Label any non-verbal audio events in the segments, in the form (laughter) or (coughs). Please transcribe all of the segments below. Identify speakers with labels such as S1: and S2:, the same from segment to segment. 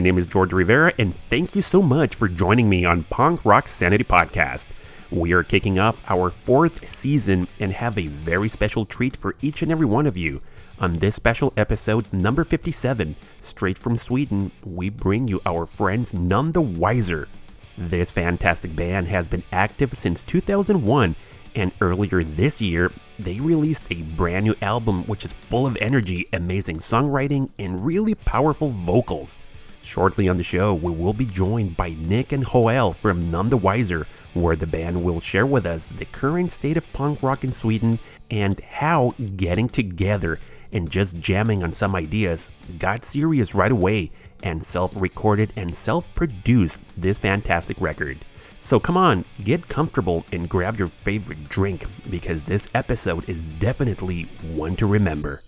S1: My
S2: name is George Rivera, and thank you so much for joining me on Punk Rock Sanity Podcast. We are kicking off our fourth season and have a very special treat for each and every one of you. On this special episode, number 57, straight from Sweden, we bring you our friends None the Wiser. This fantastic band has been active since 2001, and earlier this year, they released a brand new album which is full of energy, amazing songwriting, and really powerful vocals. Shortly on the show, we will be joined by Nick and Joel from None the Wiser, where the band will share with us the current state of punk rock in Sweden and how getting together and just jamming on some ideas got serious right away and self recorded and self produced this fantastic record. So come on, get comfortable and grab your favorite drink because this episode is definitely one to remember.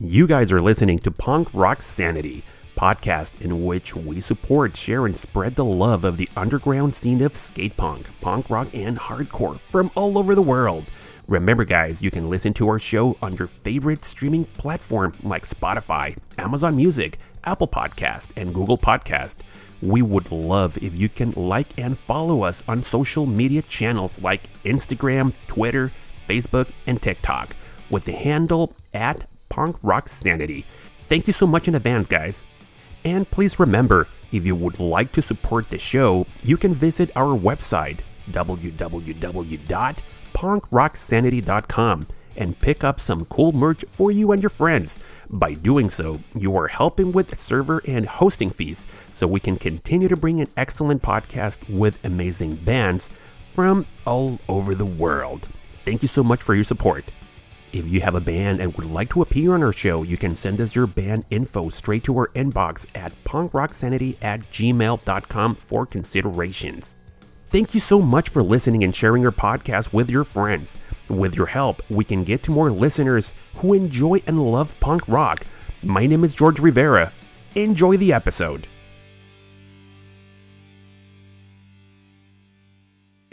S2: You guys are listening to Punk Rock Sanity, podcast in which we support, share, and spread the love of the underground scene of skate punk, punk rock, and hardcore from all over the world. Remember, guys, you can listen to our show on your favorite streaming platform like Spotify, Amazon Music, Apple Podcast, and Google Podcast. We would love if you can like and follow us on social media channels like Instagram, Twitter, Facebook, and TikTok with the handle at Punk Rock Sanity. Thank you so much in advance, guys. And please remember, if you would like to support the show, you can visit our website, www.punkrocksanity.com, and pick up some cool merch for you and your friends. By doing so, you are helping with server and hosting fees so we can continue to bring an excellent podcast with amazing bands from all over the world. Thank you so much for your support. If you have a band and would like to appear on our show, you can send us your band info straight to our inbox at punkrocksanity at gmail.com for considerations. Thank you so much for listening and sharing our podcast with your friends. With your help, we can get to more listeners who enjoy and love punk rock. My name is George Rivera. Enjoy the episode.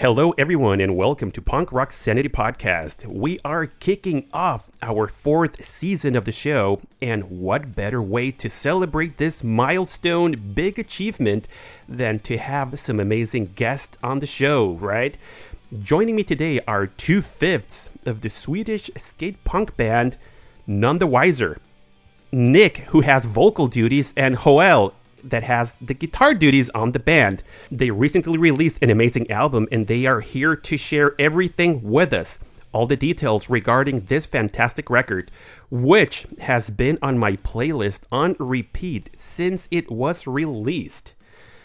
S2: Hello, everyone, and welcome to Punk Rock Sanity Podcast. We are kicking off our fourth season of the show, and what better way to celebrate this milestone big achievement than to have some amazing guests on the show, right? Joining me today are two fifths of the Swedish skate punk band None the Wiser. Nick, who has vocal duties, and Joel, that has the guitar duties on the band. They recently released an amazing album and they are here to share everything with us. All the details regarding this fantastic record, which has been on my playlist on repeat since it was released.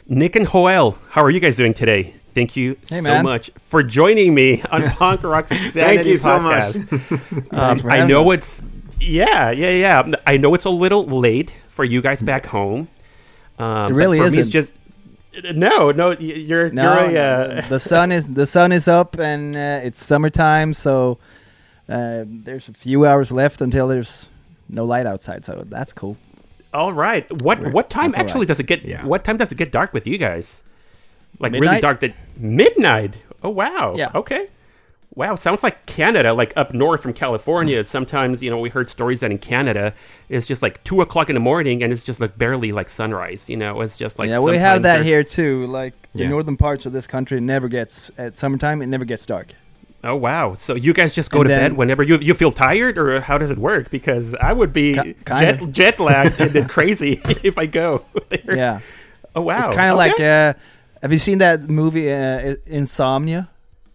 S2: Nick and Joel, how are you guys doing today? Thank you
S3: Hey,
S2: so
S3: man.
S2: much for joining me on (laughs) Punk Rock
S4: Thank you so
S2: podcast. (laughs)
S4: much.
S2: Um, I know
S3: us.
S2: it's yeah, yeah, yeah. I know it's a little late for you guys back home. Um,
S3: It really
S2: but for me,
S3: isn't.
S2: it's just no, no. You're
S3: No,
S2: you're a, uh,
S3: the sun is the sun is up and uh, it's summertime, so uh, there's a few hours left until there's no light outside. So that's cool.
S2: all right. What what time actually
S3: right.
S2: does it get?
S4: Yeah.
S2: What time does it get dark with you guys?
S4: Like really dark. That midnight. Oh wow.
S3: Yeah.
S4: Okay. Wow, sounds like Canada, like up north from California. Sometimes, you know, we heard stories that in Canada, it's just like two o'clock in the morning, and it's just like barely like sunrise. You know, it's just like
S3: yeah, we have that here too. Like the
S5: Yeah.
S3: northern parts of this country never gets at summertime. It never gets dark.
S4: Oh wow! So you guys just go
S3: And
S4: to bed whenever you you feel tired, or how does it work? Because I would be jet, jet lagged and then (laughs) crazy (laughs) if I go (laughs) there.
S3: Yeah,
S4: Oh wow!
S3: it's kind of
S4: Okay.
S3: like. Uh, have you seen that movie uh, Insomnia?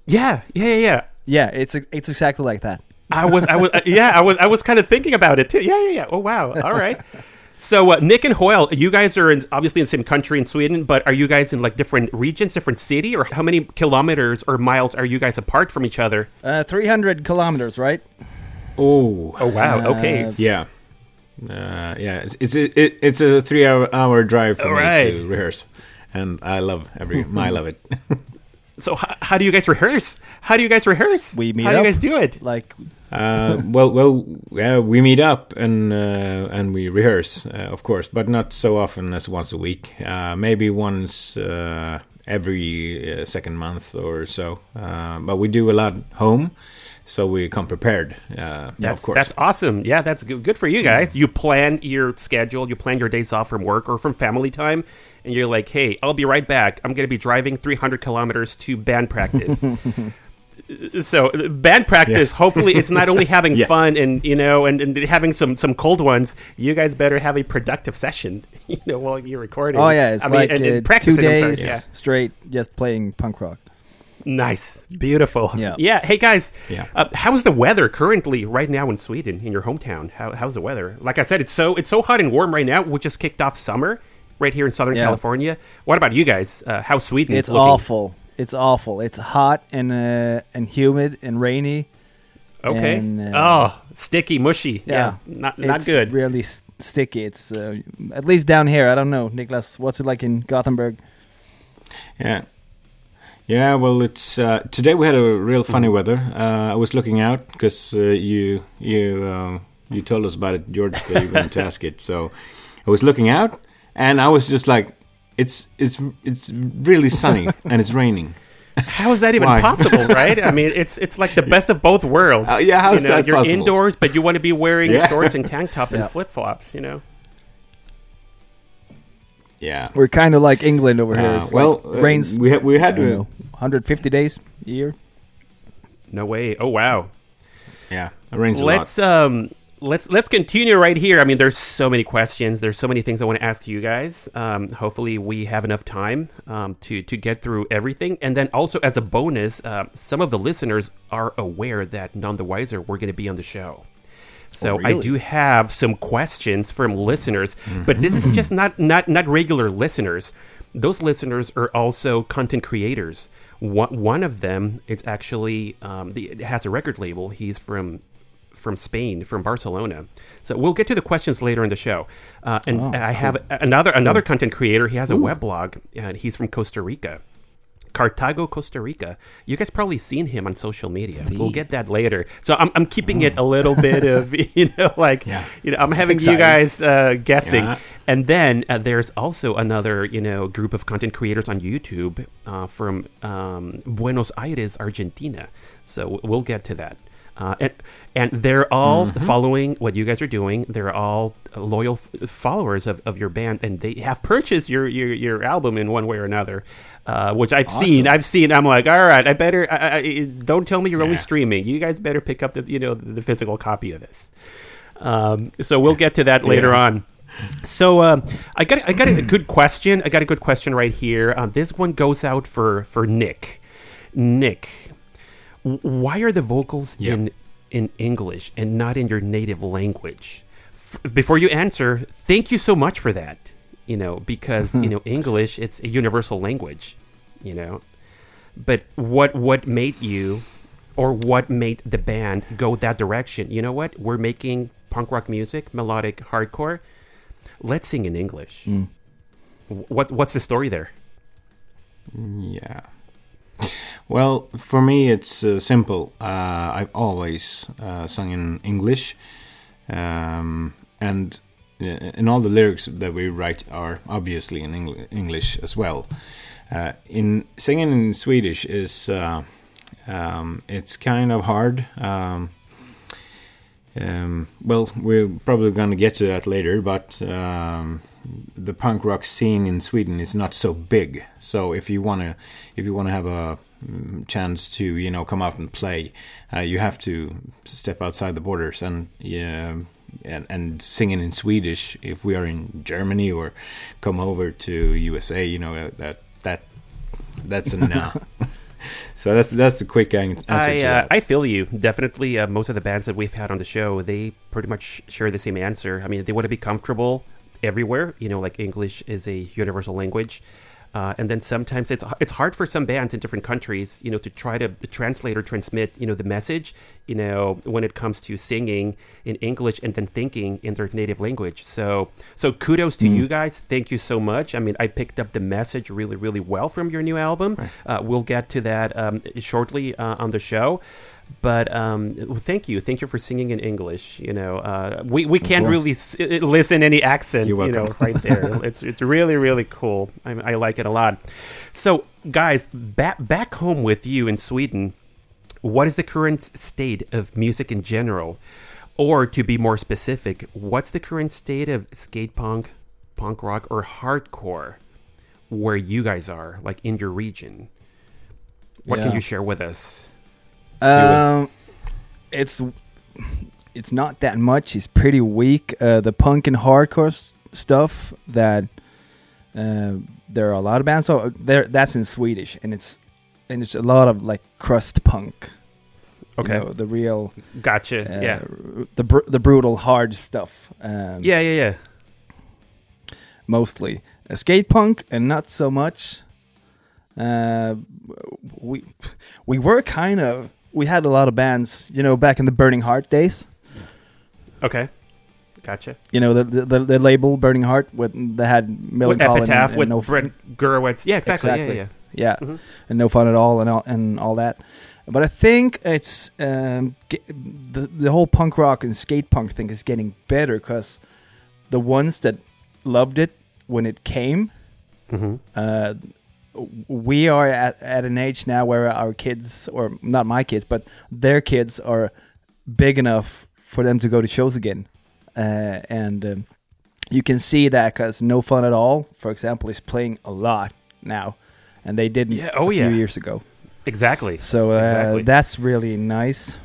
S4: yeah, yeah, yeah, yeah.
S3: Yeah, it's it's exactly like that.
S4: I was, I was, (laughs) yeah, I was, I was kind of thinking about it too. Yeah, yeah, yeah. Oh wow! All right. So uh, Nick and Joel, you guys are in, obviously in the same country in Sweden, but are you guys in like different regions, different city, or how many kilometers or miles are you guys apart from each other?
S3: Uh, 300 kilometers, right?
S5: Oh,
S4: Oh wow! Okay.
S3: Uh,
S5: yeah, uh, yeah. It's it's a, it, it's a three hour hour drive for
S4: All
S5: me
S4: right.
S5: to rehearse, and I love every mile of it. (laughs)
S4: So h- how do you guys rehearse? How do you guys rehearse?
S3: We meet
S4: How do you guys do it?
S3: Like, (laughs)
S5: Uh, well, well, yeah, we meet up and uh, and we rehearse, uh, of course, but not so often as once a week. Uh, maybe once uh, every uh, second month or so. Uh, but we do a lot home, so we come prepared. Uh,
S4: That's,
S5: of course.
S4: that's awesome. Yeah, that's good, good for you guys. You plan your schedule, you plan your days off from work or from family time, and you're like, hey, I'll be right back. I'm going to be driving 300 kilometers to band practice. (laughs) so band practice hopefully it's not only having (laughs)
S5: Yeah.
S4: fun and you know and, and having some some cold ones you guys better have a productive session (laughs) you know while you're recording
S3: oh yeah, it's
S4: I mean,
S3: like
S4: and-
S3: uh,
S4: and
S3: two days
S4: yeah.
S3: straight just playing punk rock.
S4: Nice, beautiful.
S3: Yeah.
S4: yeah. Hey guys,
S5: Yeah.
S4: uh, how's the weather currently right now in Sweden, in your hometown? How, how's the weather? Like I said, it's so it's so hot and warm right now. We just kicked off summer right here in Southern
S3: Yeah.
S4: California. What about you guys? Uh, how's Sweden?
S3: It's
S4: looking?
S3: awful. It's awful. It's hot and uh, and humid and rainy.
S4: Okay.
S3: and, uh,
S4: oh, sticky, mushy. Yeah,
S3: Yeah,
S4: not not
S3: it's
S4: good.
S3: Really s- sticky. It's uh, at least down here. I don't know, Niklas. What's it like in Gothenburg?
S5: Yeah. Yeah, well, it's uh, today we had a real funny
S4: Mm-hmm.
S5: weather. Uh, I was looking out because uh, you you uh, you told us about it, George. That you were going to (laughs) ask it, so I was looking out, and I was just like, "It's it's it's really sunny (laughs) and it's raining."
S4: How is that even
S5: Why?
S4: possible, right? I mean, (laughs) it's it's like the best of both worlds.
S5: Uh, yeah, how's
S4: you know,
S5: that
S4: You're
S5: possible?
S4: indoors, but you want to be wearing
S5: Yeah.
S4: shorts and tank top and
S3: Yeah.
S4: flip flops. You know.
S5: Yeah.
S3: We're kind of like England over here.
S5: Uh,
S3: It's
S5: well,
S3: like
S5: uh,
S3: rains.
S5: we had we had to
S3: know, 150 days a year.
S4: No way. Oh wow.
S5: yeah, it rains a
S4: let's um let's let's continue right here. I mean, there's so many questions. There's so many things I want to ask you guys. Um, hopefully, we have enough time um, to to get through everything. And then also as a bonus, uh, some of the listeners are aware that none the wiser we're going to be on the show. So
S3: Oh,
S4: I do have some questions from listeners, but this is just not not not regular listeners. Those listeners are also content creators. One, one of them, it's actually um, the, it has a record label. He's from from Spain, from Barcelona. So we'll get to the questions later in the show. Uh, and
S3: Oh,
S4: I have another another content creator. He has a weblog, and he's from Costa Rica. Cartago, Costa Rica. You guys probably seen him on social media. We'll get that later. So I'm, I'm keeping it a little bit of (laughs) you know like
S5: Yeah.
S4: you know I'm having you guys uh, guessing.
S5: Yeah.
S4: And then uh, there's also another you know group of content creators on YouTube uh, from um, Buenos Aires, Argentina. So we'll get to that. Uh, and and they're all
S5: Mm-hmm.
S4: following what you guys are doing. They're all loyal f- followers of, of your band, and they have purchased your your, your album in one way or another, uh, which I've seen. I've seen. I'm like, all right, I better. I, I, don't tell me you're only streaming. You guys better pick up the you know the physical copy of this. Um, so we'll get to that later
S5: Yeah.
S4: on. So um, I got I got a good question. I got a good question right here. Um, this one goes out for for Nick. Nick, why are the vocals
S5: Yeah.
S4: in in English and not in your native language? F- before you answer, thank you so much for that. You know, because you know English it's a universal language. You know, but what what made you or what made the band go that direction? You know what? We're making punk rock music, melodic hardcore. Let's sing in English.
S3: Mm.
S4: What what's the story there?
S5: Yeah. Well, for me, it's uh, simple. Uh, I've always uh, sung in English, um, and uh, and all the lyrics that we write are obviously in Engl- English as well. uh, in singing in Swedish is uh, um, it's kind of hard. Um, um, well, we're probably going to get to that later, but um, the punk rock scene in Sweden is not so big. So if you want to, if you want to have a mm, chance to, you know, come out and play, uh, you have to step outside the borders and yeah, and, and singing in Swedish. If we are in Germany or come over to USA, you know that that that's a no. (laughs) so that's that's the quick answer
S4: I,
S5: to
S4: uh,
S5: that.
S4: I feel you. Definitely, uh, most of the bands that we've had on the show, they pretty much share the same answer. I mean, they want to be comfortable everywhere. You know, like English is a universal language. Uh, and then sometimes it's it's hard for some bands in different countries, you know, to try to translate or transmit, you know, the message, you know, when it comes to singing in English and then thinking in their native language. So, so kudos to you guys. Thank you so much. I mean, I picked up the message really, really well from your new album. Uh, we'll get to that um, shortly uh, on the show. But um, well, thank you, thank you for singing in English. You know, uh, we we can't really s- listen any accent. You know, right there. (laughs) it's it's really really cool. I, I like it a lot. So, guys, back back home with you in Sweden, what is the current state of music in general? Or to be more specific, what's the current state of skate punk, punk rock, or hardcore where you guys are, like in your region? What can you share with us?
S3: Um, it's it's not that much. It's pretty weak. Uh, the punk and hardcore s- stuff that uh, there are a lot of bands. So there, that's in Swedish, and it's and it's a lot of like crust punk. you
S4: Okay,
S3: know, the real,
S4: gotcha.
S3: uh,
S4: yeah,
S3: the br- the brutal hard stuff. Um,
S4: yeah, yeah, yeah.
S3: mostly uh, skate punk and not so much. Uh, we we were kind of we had a lot of bands, you know, back in the Burning Heart days.
S4: Okay, gotcha.
S3: You know, the the, the label Burning Heart with they had
S4: With
S3: Millencolin
S4: Epitaph,
S3: and,
S4: with
S3: no
S4: Brett Gurewitz. Yeah, exactly.
S3: Exactly.
S4: Yeah, yeah,
S3: yeah,
S4: Mhm.
S3: and no fun at all and all and all that. But I think it's um, the the whole punk rock and skate punk thing is getting better because the ones that loved it when it came
S4: yeah. hmm
S3: uh, we are at, at an age now where our kids, or not my kids, but their kids are big enough for them to go to shows again. Uh, and um, you can see that because No Fun at All, for example, is playing a lot now. And they didn't
S4: Yeah, oh
S3: a few
S4: yeah.
S3: years ago.
S4: Exactly.
S3: So uh,
S4: Exactly.
S3: that's really nice.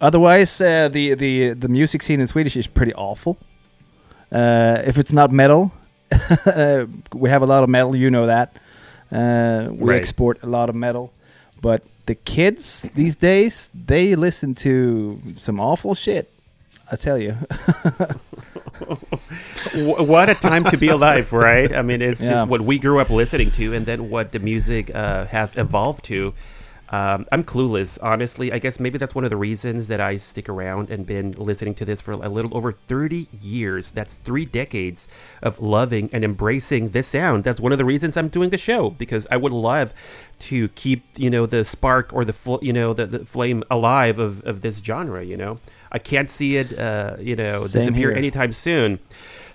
S3: Otherwise, uh, the, the, the music scene in Swedish is pretty awful. Uh, if it's not metal, (laughs) we have a lot of metal, you know that. Uh, we
S4: Right.
S3: export a lot of metal. But the kids these days, they listen to some awful shit. I tell you. (laughs)
S4: What a time to be alive, right? I mean, it's
S3: Yeah.
S4: just what we grew up listening to, and then what the music uh, has evolved to. Um, I'm clueless, honestly. I guess maybe that's one of the reasons that I stick around and been listening to this for a little over 30 years. That's three decades of loving and embracing this sound. That's one of the reasons I'm doing the show because I would love to keep, you know, the spark or the, fl- you know, the, the flame alive of, of this genre. You know, I can't see it, uh, you know,
S3: Same
S4: disappear
S3: here.
S4: anytime soon.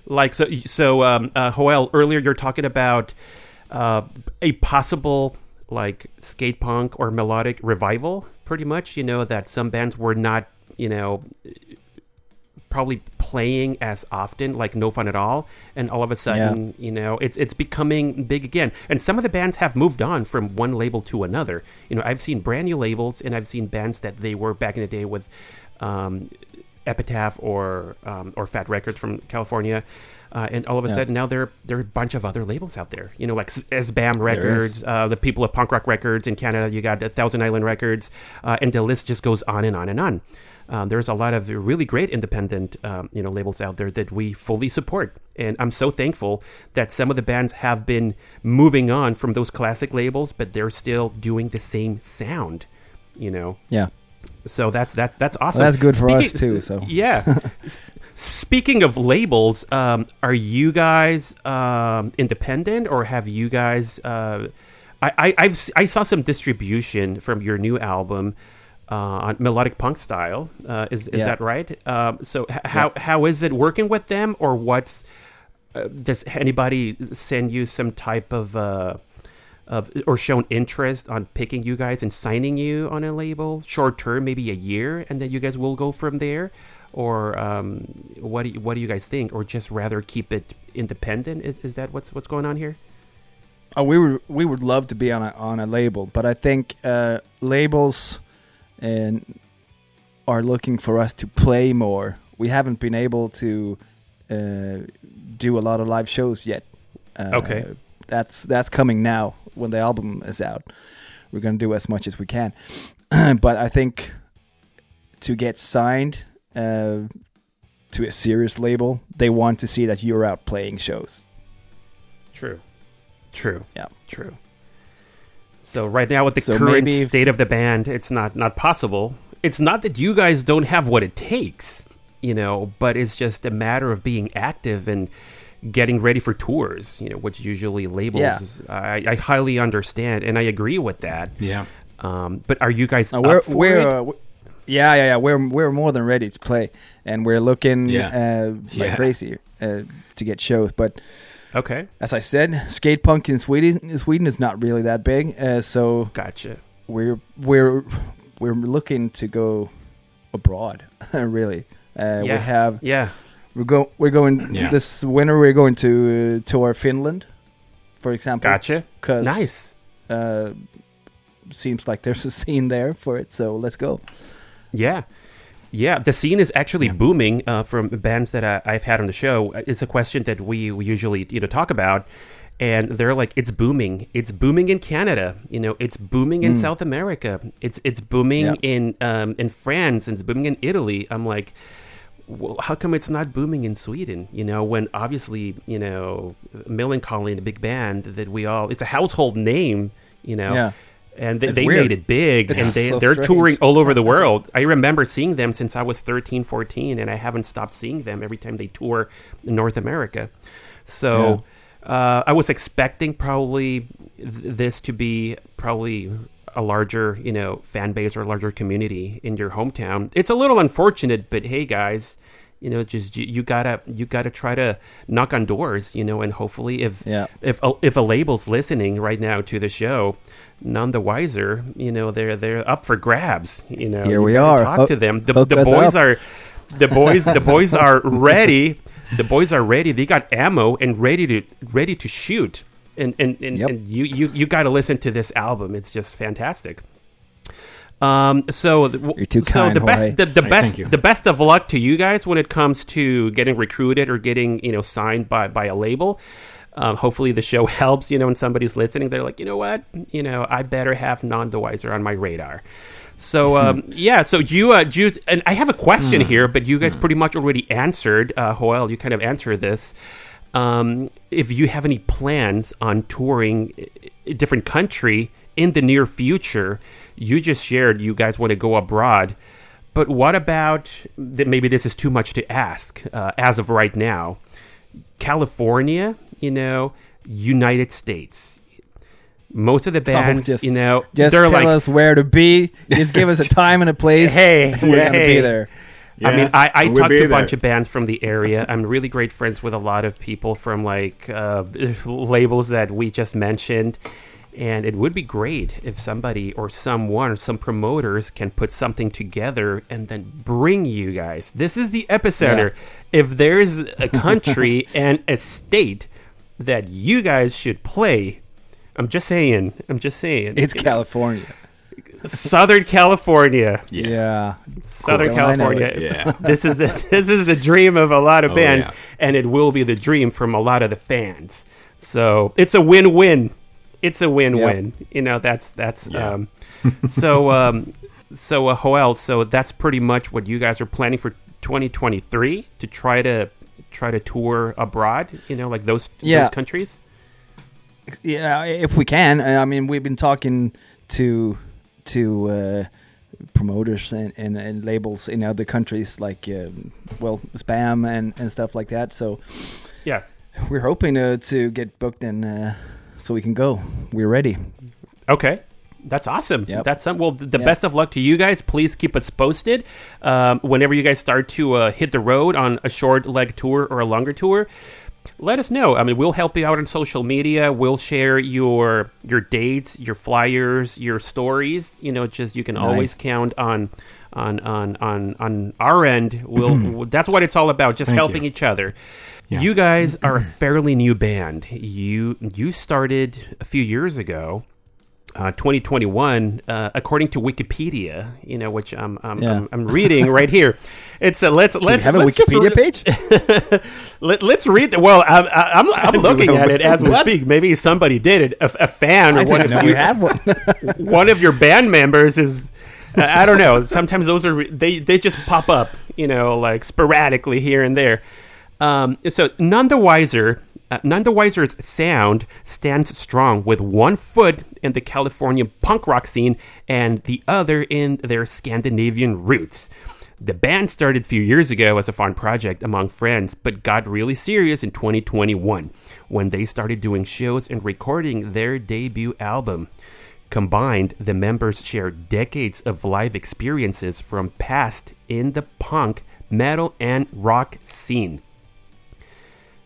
S4: Like so, so um, uh, Joel. Earlier, you're talking about uh, a possible like skate punk or melodic revival. Pretty much, you know that some bands were not, you know, probably playing as often, like No Fun at All, and all of a sudden, you know, it's it's becoming big again. And some of the bands have moved on from one label to another. You know, I've seen brand new labels, and I've seen bands that they were back in the day with. Um, Epitaph or um, or Fat Wreck Chords from California, uh, and all of a
S3: Yeah.
S4: sudden now there there are a bunch of other labels out there. You know, like SBAM. Records, uh, the people of Punk Rock Records in Canada. You got uh, Thousand Island Records, uh, and the list just goes on and on and on. Um, there's a lot of really great independent um, you know labels out there that we fully support, and I'm so thankful that some of the bands have been moving on from those classic labels, but they're still doing the same sound. You know,
S3: yeah.
S4: so that's that's that's awesome.
S3: that's good for (laughs) us too, so.
S4: yeah. (laughs) Speaking of labels, um, are you guys um, independent or have you guys? Uh, I, I I've s- I saw some distribution from your new album uh, on melodic punk style. Uh, is is
S3: Yeah.
S4: that right? Um, so h- how how is it working with them, or what's uh, does anybody send you some type of uh, of or shown interest on picking you guys and signing you on a label, short term, maybe a year, and then you guys will go from there? Or um, what do you, what do you guys think? Or just rather keep it independent? Is, is that what's what's going on here?
S3: Oh, we would we would love to be on a on a label, but I think uh, labels and are looking for us to play more. We haven't been able to uh, do a lot of live shows yet. Uh,
S4: Okay.
S3: that's that's coming now when the album is out. We're gonna do as much as we can, (clears throat) but I think to get signed uh, to a serious label, they want to see that you're out playing shows.
S4: True. True.
S3: Yeah.
S4: True. So right now, with the
S3: So
S4: current
S3: maybe
S4: state of the band, it's not not possible. It's not that you guys don't have what it takes, you know, but it's just a matter of being active and getting ready for tours, you know, which usually labels.
S3: Yeah.
S4: I, I highly understand, and I agree with that.
S5: Yeah.
S4: Um, but are you guys
S3: Uh, we're
S4: up for
S3: we're
S4: it?
S3: uh, w- yeah yeah yeah we're we're more than ready to play, and we're looking
S5: Yeah.
S3: uh, like
S5: Yeah.
S3: crazy uh, to get shows. But
S4: okay,
S3: as I said, skate punk in Sweden Sweden is not really that big, uh, so
S4: gotcha.
S3: we're we're we're looking to go abroad. (laughs) really, uh, We have
S4: yeah.
S3: We're go we're going
S5: Yeah.
S3: this winter. We're going to uh, tour Finland, for example.
S4: gotcha.
S3: 'cause,
S4: Nice.
S3: Uh, seems like there's a scene there for it, so let's go.
S4: Yeah. Yeah, the scene is actually booming uh, from bands that I, I've had on the show. It's a question that we, we usually you know talk about, and they're like, "It's booming. It's booming in Canada. You know, it's booming in South America. It's it's booming
S3: Yeah.
S4: in um, in France. And it's booming in Italy." I'm like, well, how come it's not booming in Sweden? You know, when obviously you know Millencolin, a big band that we all, it's a household name. You know,
S3: Yeah.
S4: And they, they made it big
S3: It's
S4: and they,
S3: so
S4: they're
S3: strange.
S4: touring all over the world. I remember seeing them since i was 13 14 and i haven't stopped seeing them every time they tour north america. So uh, i was expecting probably th- this to be probably a larger you know fan base or a larger community in your hometown. It's a little unfortunate but hey guys you know just you, you gotta you gotta try to knock on doors you know and hopefully if
S3: Yeah.
S4: if a, if a label's listening right now to the show, none the wiser. You know, they're they're up for grabs. You know,
S3: Here
S4: You
S3: we are.
S4: Talk
S3: Hook-
S4: to them. The, the boys
S3: up.
S4: are the boys. The boys (laughs) are ready. The boys are ready. They got ammo and ready to ready to shoot. And and and,
S3: Yep.
S4: and you you you got to listen to this album. It's just fantastic. Um, so th-
S3: You're too
S4: so
S3: kind,
S4: the best
S3: Jorge.
S4: the, the
S5: Hey,
S4: best the best of luck to you guys when it comes to getting recruited or getting you know signed by by a label. Um, hopefully the show (laughs) helps. You know, when somebody's listening, they're like, you know what, you know, I better have non Wiser on my radar. So (laughs) um, yeah, so you, uh, you, and I have a question here, but you guys pretty much already answered. Uh, Joel, you kind of answered this. Um, if you have any plans on touring a different country in the near future, you just shared you guys want to go abroad. But what about that? Maybe this is too much to ask uh, as of right now. California, you know, United States. Most of the (laughs) bands,
S3: Oh, just-
S4: you know,
S3: Just
S4: they're
S3: tell
S4: like,
S3: us where to be. Just give us a (laughs) time and a place.
S4: Hey, (laughs)
S3: we're gonna
S4: hey.
S3: be there.
S4: I mean, I, I
S5: we'll
S4: talked to a
S5: there.
S4: bunch of bands from the area. I'm really great friends with a lot of people from like uh, labels that we just mentioned. And it would be great if somebody or someone or some promoters can put something together and then bring you guys. This is the epicenter. If there's a country and a state that you guys should play, I'm just saying. I'm just saying.
S3: It's California.
S4: Southern California.
S3: Yeah.
S4: Southern
S3: Cool.
S4: California.
S5: Yeah. (laughs)
S4: this is the this is the dream of a lot of
S5: Oh,
S4: bands,
S5: yeah.
S4: and it will be the dream from a lot of the fans. So it's a win-win. It's a win-win. You know, that's that's
S5: Yeah.
S4: um, so (laughs) um, so uh, Joel. So that's pretty much what you guys are planning for 2023 to try to try to tour abroad. You know, like those
S3: Yeah.
S4: those countries.
S3: Yeah, if we can. Uh, I mean, we've been talking to to uh, promoters and, and, and labels in other countries, like um, well, SBAM and, and stuff like that. So
S4: Yeah.
S3: we're hoping uh, to get booked and uh, so we can go. We're ready.
S4: Okay. That's awesome.
S3: Yep.
S4: That's um, well. th- The
S3: Yep.
S4: best of luck to you guys. Please keep us posted um, whenever you guys start to uh, hit the road on a short leg tour or a longer tour. let us know. I mean, we'll help you out on social media. We'll share your your dates, your flyers, your stories. You know, just you can always count on on on on on our end. We'll that's what it's all about. Just
S5: Thank
S4: helping
S5: you.
S4: each other.
S5: Yeah.
S4: You guys are a (clears throat) fairly new band. You you started a few years ago. Uh, 2021, uh, according to Wikipedia, you know, which I'm I'm,
S3: Yeah.
S4: I'm, I'm reading right here. It's a let's let's
S3: have a
S4: let's just
S3: Wikipedia
S4: re-
S3: page? (laughs)
S4: Let, let's read. The, well, I'm, I'm, (laughs) I'm looking at it as we speak. Maybe somebody did it. A, a fan or one of you,
S3: had one. (laughs)
S4: one of your band members is. Uh, I don't know. Sometimes those are they they just pop up, you know, like sporadically here and there. Um, so none the wiser. Uh, sound stands strong with one foot in the California punk rock scene and the other in their Scandinavian roots. The band started a few years ago as a fun project among friends, but got really serious in 2021 when they started doing shows and recording their debut album. Combined, the members share decades of live experiences from past in the punk, metal, and rock scene.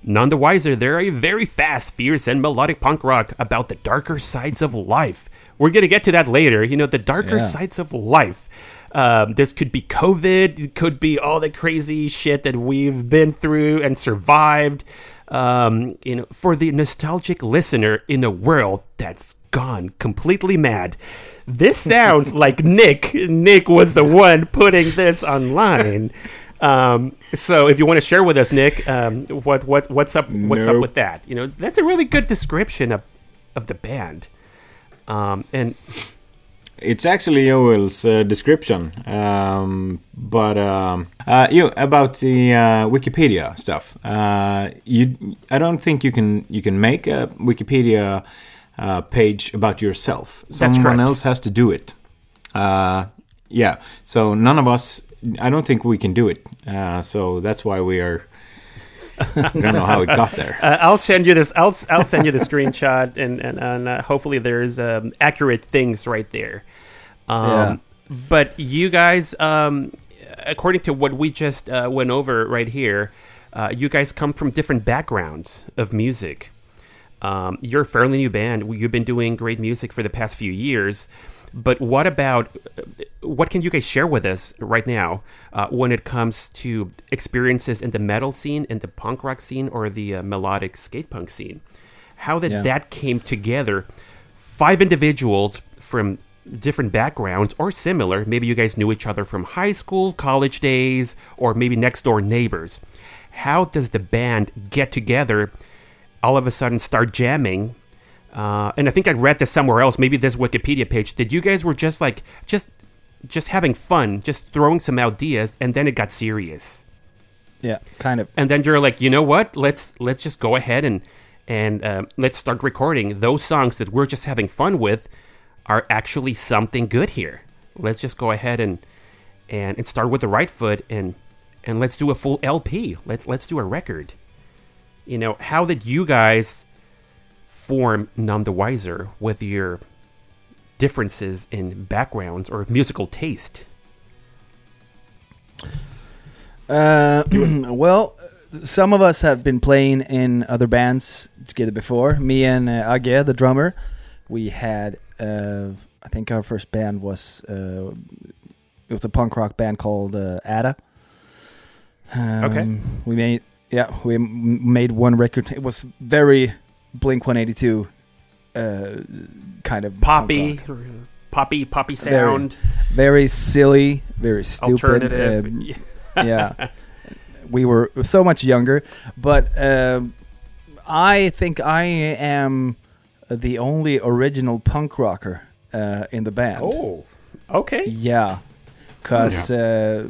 S4: None the wiser, they're a very fast, fierce, and melodic punk rock about the darker sides of life. We're going to get to that later. You know, the darker
S3: Yeah.
S4: sides of life. Um, this could be COVID, it could be all the crazy shit that we've been through and survived. Um, you know, for the nostalgic listener in a world that's gone completely mad. This (laughs) sounds like Nick. Nick was the one putting this online. (laughs) Um, so if you want to share with us, Nick, um, what what what's up what's up with that? You know, that's a really good description of of the band. Um, and
S5: It's actually Joel's uh, description, um, but um, uh, you about the uh, Wikipedia stuff. Uh, you, I don't think you can you can make a Wikipedia uh, page about yourself. Someone else has to do it. Uh, yeah, so none of us. I don't think we can do it. Uh, so that's why we are. I don't know how it got there. (laughs)
S4: Uh, I'll send you this. I'll I'll send you the screenshot, and and, and uh, hopefully there's um, accurate things right there. Um,
S3: Yeah.
S4: But you guys, um, according to what we just uh, went over right here, uh, you guys come from different backgrounds of music. Um, you're a fairly new band. You've been doing great music for the past few years. But what about what can you guys share with us right now uh, when it comes to experiences in the metal scene, in the punk rock scene, or the uh, melodic skate punk scene? How that
S3: Yeah.
S4: that came together? Five individuals from different backgrounds or similar. Maybe you guys knew each other from high school, college days, or maybe next door neighbors. How does the band get together? All of a sudden, start jamming uh, and I think I read this somewhere else, maybe this Wikipedia page, that you guys were just like just just having fun, just throwing some ideas, and then it got serious.
S3: yeah, kind of.
S4: And then you're like, you know what? Let's let's just go ahead and and um, let's start recording those songs that we're just having fun with are actually something good here. Let's just go ahead and and, and start with the right foot and and let's do a full LP. Let's let's do a record. You know, how did you guys form None the Wiser with your differences in backgrounds or musical taste?
S3: Uh, (clears throat) well, some of us have been playing in other bands together before. Me and uh, Age, the drummer, we had. Uh, I think our first band was uh, it was a punk rock band called uh, Ada. Um,
S4: Okay.
S3: We made yeah we made one record. It was very Blink One Eighty Two, uh, kind of
S4: Poppy, poppy, poppy sound,
S3: very silly, very stupid.
S4: alternative.
S3: um, (laughs)
S4: Yeah.
S3: yeah we were so much younger but um, i think i am the only original punk rocker uh, in the band
S4: Oh, okay.
S3: yeah because uh,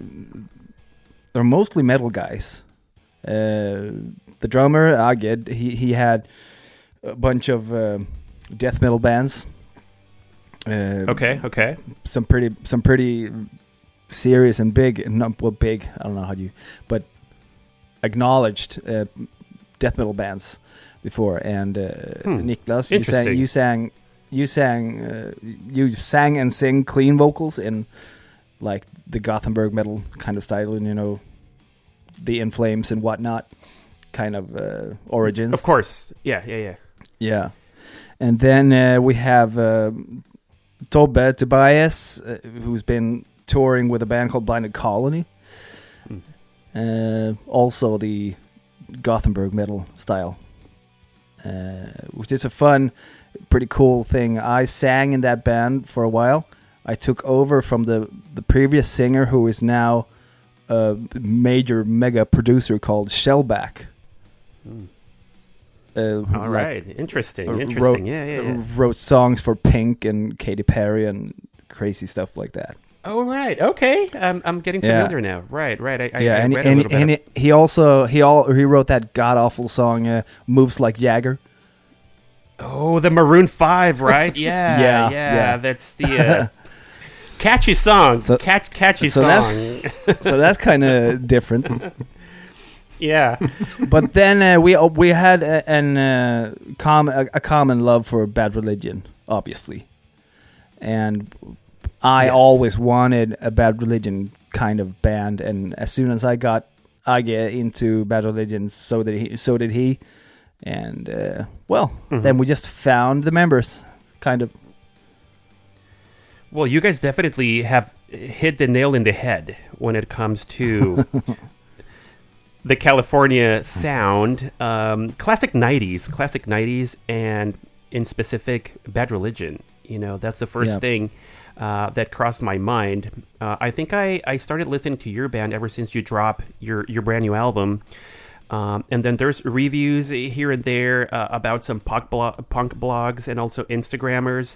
S3: they're mostly metal guys uh, the drummer aged he, he had a bunch of um death metal bands uh,
S4: Okay, okay.
S3: some pretty some pretty serious and big not well big I don't know how you but acknowledged uh, death metal bands before and uh,
S4: Hmm.
S3: Niklas you sang you sang you sang uh, you sang and sing clean vocals in like the Gothenburg metal kind of style and you know the In Flames and whatnot kind of uh, origins.
S4: Of course. Yeah, yeah, yeah.
S3: Yeah, and then uh, we have uh, Tobbe Tobias, uh, who's been touring with a band called Blinded Colony.
S4: Mm.
S3: Uh, also the Gothenburg metal style, uh, which is a fun, pretty cool thing. I sang in that band for a while. I took over from the the previous singer, who is now a major mega producer called Shellback.
S4: Mm.
S3: Uh,
S4: All
S3: like,
S4: right. Interesting.
S3: uh,
S4: Interesting.
S3: wrote-
S4: yeah, yeah, yeah.
S3: wrote songs for Pink and Katy Perry and crazy stuff like that.
S4: Oh, right. Okay. I'm, I'm getting
S3: Yeah.
S4: familiar now. Right, right. I, I,
S3: yeah,
S4: I
S3: and,
S4: read a
S3: and,
S4: bit.
S3: and he- also he all he wrote that god awful song uh, "Moves Like Jagger."
S4: oh, the Maroon 5, right? (laughs) Yeah,
S3: Yeah,
S4: yeah.
S3: yeah.
S4: That's the uh, catchy song. (laughs)
S3: So-
S4: Catch, catchy
S3: so
S4: song. (laughs)
S3: so that's kind of different.
S4: Yeah. (laughs)
S3: But then uh, we we had a, an uh, com- a, a common love for Bad Religion, obviously, and I
S4: Yes.
S3: always wanted a Bad Religion kind of band. And as soon as I got I get into Bad Religion, so did he. So did he. And uh, well,
S4: Mhm.
S3: then we just found the members, kind of.
S4: Well, you guys definitely have hit the nail in the head when it comes to (laughs) the California sound, um, classic '90s, classic '90s, and in specific, Bad Religion. You know, that's the first
S3: Yeah.
S4: thing uh, that crossed my mind. Uh, I think I, I started listening to your band ever since you dropped your your brand new album. Um, and then there's reviews here and there uh, about some punk, punk blogs and also Instagrammers.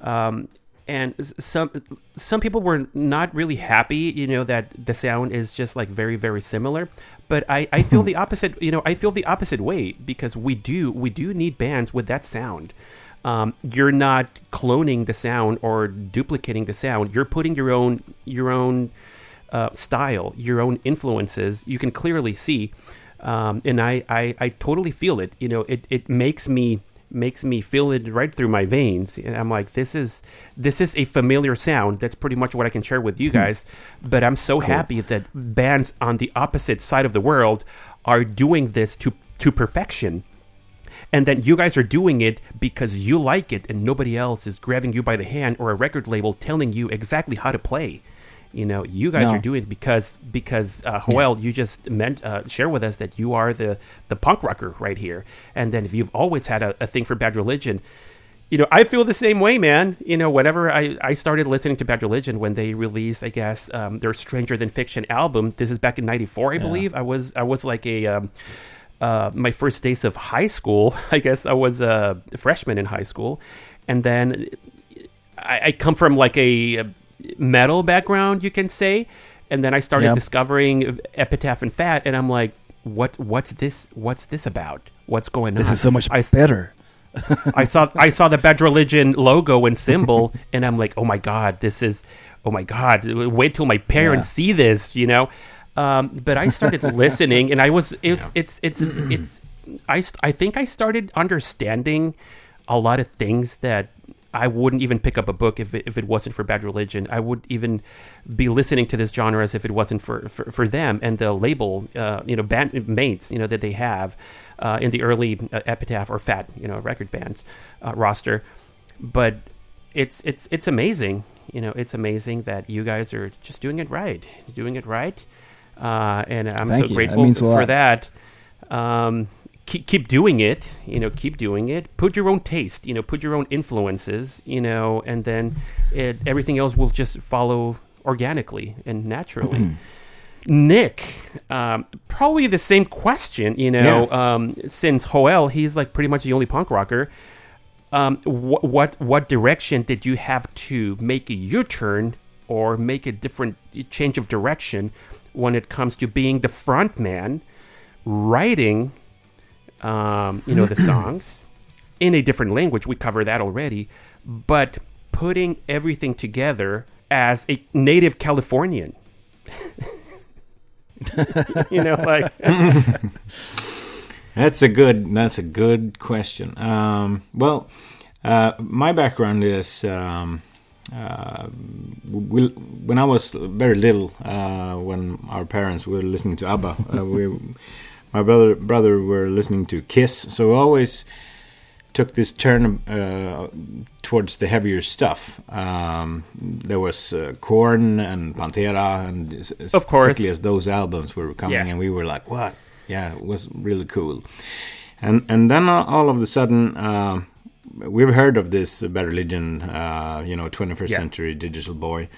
S4: Um, and some some people were not really happy, you know, that the sound is just like very very similar. But I, I feel the opposite. You know, I feel the opposite way because we do we do need bands with that sound. Um, you're not cloning the sound or duplicating the sound. You're putting your own your own uh, style, your own influences. You can clearly see, um, and I, I I totally feel it. You know, it it makes me makes me feel it right through my veins. And I'm like, this is this is a familiar sound. That's pretty much what I can share with you hmm. guys. But I'm so happy that bands on the opposite side of the world are doing this to to perfection and then you guys are doing it because you like it and nobody else is grabbing you by the hand or a record label telling you exactly how to play you know you guys
S3: No.
S4: are doing because because uh, Joel you just meant uh, share with us that you are the the punk rocker right here and then if you've always had a, a thing for bad religion you know, I feel the same way, man. You know, whenever I, I started listening to Bad Religion when they released, I guess, um, their Stranger Than Fiction album. This is back in '94, I believe. I was I was like a um, uh, my first days of high school. (laughs) I guess I was a freshman in high school, and then I, I come from like a metal background, you can say, and then I started
S3: Yep.
S4: discovering Epitaph and Fat, and I'm like, what what's this? What's this about? What's going
S3: This
S4: on?
S3: This is so much
S4: I,
S3: better.
S4: I saw I saw the Bad Religion logo and (laughs) symbol, and I'm like, oh my god, this is, oh my god, wait till my parents see this, you know. Um, but I started (laughs) listening, and I was it's it's it's it's I I think I started understanding a lot of things that I wouldn't even pick up a book if it, if it wasn't for Bad Religion. I would even be listening to this genre as if it wasn't for, for, for them and the label, uh, you know, band mates, you know, that they have uh, in the early uh, Epitaph or Fat, you know, record bands uh, roster. But it's it's it's amazing, you know, it's amazing that you guys are just doing it right, doing it right, uh, and I'm
S3: Thank
S4: so
S3: you.
S4: Grateful
S3: a
S4: for that. Um, keep keep doing it. You know, keep doing it. Put your own taste. You know, put your own influences. You know, and then it, everything else will just follow organically and naturally. Nick, um, probably the same question. You know, um, since Joel, he's like pretty much the only punk rocker. Um, wh- what what direction did you have to make a U-turn or make a different change of direction when it comes to being the front man, writing, um, you know, the (clears throat) songs in a different language? We cover that already, but putting everything together as a native Californian. (laughs) you know, like (laughs)
S5: That's a good. That's a good question. Um, well, uh, my background is um, uh, we, when I was very little. Uh, when our parents were listening to ABBA, uh, we, my brother brother were listening to Kiss, so we always took this turn uh, towards the heavier stuff. Um, there was uh, Korn and Pantera, and as,
S4: Of course.
S5: quickly as those albums were coming,
S4: Yeah.
S5: and we were like, "What? Yeah, it was really cool." And and then uh, all of a sudden, uh, we've heard of this Bad Religion, uh, you know, 21st
S4: Yeah.
S5: century digital boy,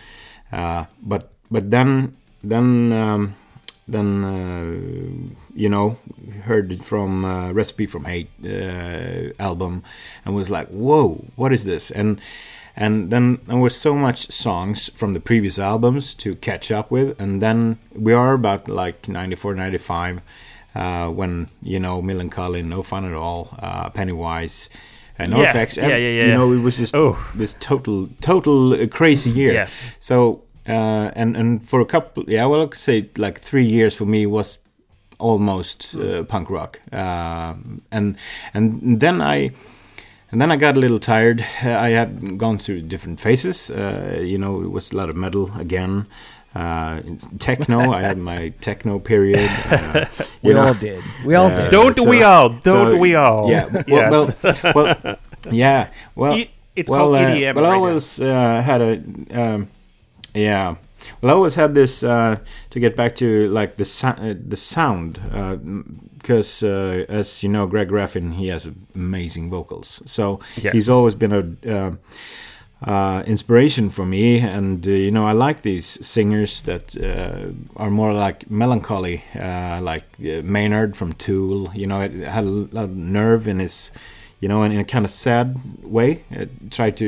S5: uh, but but then then um, then uh, you know heard it from uh, Recipe for Hate uh, album and was like, whoa, what is this? And and then there was so much songs from the previous albums to catch up with, and then we are about like 94, 95, uh, when you know Millencolin, No Fun at All, uh, Pennywise. And
S4: Yeah,
S5: NoFX,
S4: yeah, yeah, yeah.
S5: You know, it was just
S4: Oh.
S5: this total, total uh, crazy year.
S4: Yeah.
S5: So uh, and and for a couple, yeah, well, I could say like three years for me was almost uh, punk rock, um, and and then I. And then I got a little tired. Uh, I had gone through different phases. Uh, you know, it was a lot of metal again. Uh, techno. (laughs) I had my techno period. Uh, (laughs)
S3: We
S5: know.
S3: all did. We all
S5: Uh,
S3: did.
S4: Don't
S5: so-
S4: we all? Don't
S5: so-
S4: we all?
S5: Yeah. Well,
S4: Yes.
S5: well, well, (laughs) yeah. Well,
S4: it's
S5: well,
S4: called
S5: uh,
S4: EDM
S5: Well, I
S4: right now.
S5: always uh, had a, um, yeah. Well, I always had this uh, to get back to like the uh, the sound because uh, as you know, Greg Graffin he has amazing vocals, so
S4: Yes.
S5: he's always been a. Uh, uh, inspiration for me, and uh, you know I like these singers that uh, are more like melancholy, uh, like uh, Maynard from Tool. You know, it had a lot of nerve in his, you know, in, in a kind of sad way. It tried to,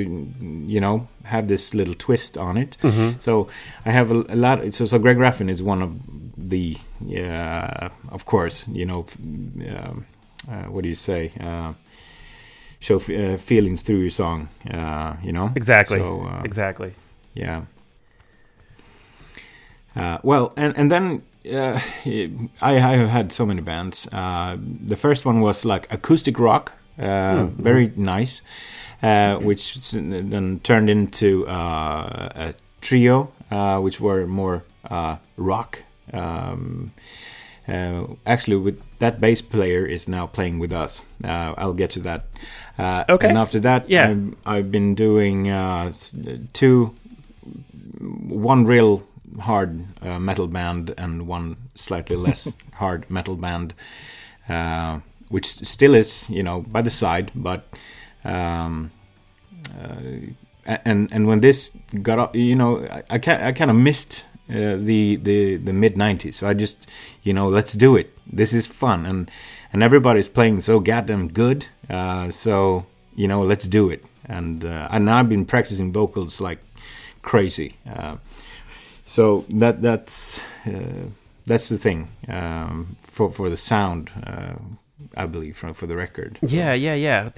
S5: you know, have this little twist on it. So I have a, a lot. So, so Greg Graffin is one of the, uh, of course, you know, f- um, uh, what do you say? Uh, show f- uh, feelings through your song, uh, you know.
S4: Exactly.
S5: So, uh,
S4: exactly.
S5: yeah. Uh, well, and and then uh, I, I have had so many bands. Uh, the first one was like acoustic rock, uh, very nice, uh, which then turned into uh, a trio, uh, which were more uh, rock. Um, uh, actually, with that bass player is now playing with us. Uh, I'll get to that. Uh,
S4: Okay.
S5: And after that,
S4: Yeah.
S5: I've, I've been doing uh, two, one real hard uh, metal band and one slightly less (laughs) hard metal band, uh, which still is, you know, by the side, but. Um, uh, and and when this got up, you know, I, I, I kind of missed uh, the the the mid '90s. So I just, you know, let's do it. This is fun, and and everybody's playing so goddamn good. Uh, so you know, let's do it. And uh, and I've been practicing vocals like crazy. Uh, so that that's uh, that's the thing um, for for the sound. I believe for for the record.
S4: Yeah, yeah, yeah.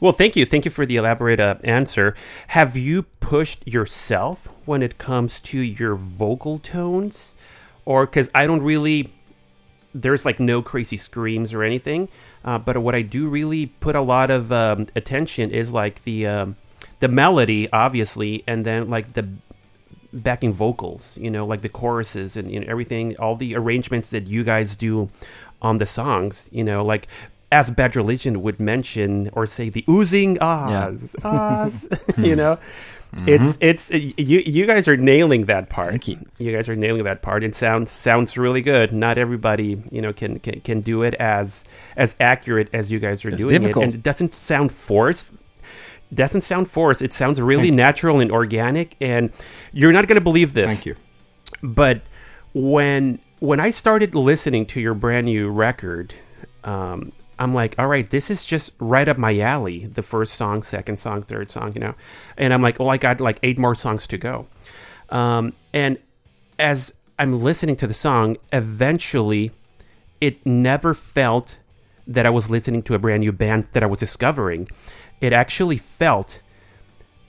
S4: Well, thank you. Thank you for the elaborate uh, answer. Have you pushed yourself when it comes to your vocal tones? Or because I don't really, there's like no crazy screams or anything. Uh, but what I do really put a lot of um, attention is like the um, the melody, obviously, and then like the backing vocals, you know, like the choruses and you know, everything, all the arrangements that you guys do on the songs, you know, like as Bad Religion would mention or say the oozing ahs, (laughs) ahs, (laughs) you hmm. know. Mm-hmm. It's it's you you guys are nailing that part.
S3: Thank you.
S4: You guys are nailing that part. It sounds sounds really good. Not everybody, you know, can can, can do it as as accurate as you guys are
S3: It's
S4: doing
S3: difficult.
S4: it. And it doesn't sound forced doesn't sound forced. It sounds really natural and organic. And you're not going to believe this.
S5: Thank you.
S4: But when when I started listening to your brand new record, um, I'm like, all right, this is just right up my alley. The first song, second song, third song, you know. And I'm like, well, I got like eight more songs to go. Um, and as I'm listening to the song, eventually, it never felt that I was listening to a brand new band that I was discovering. It actually felt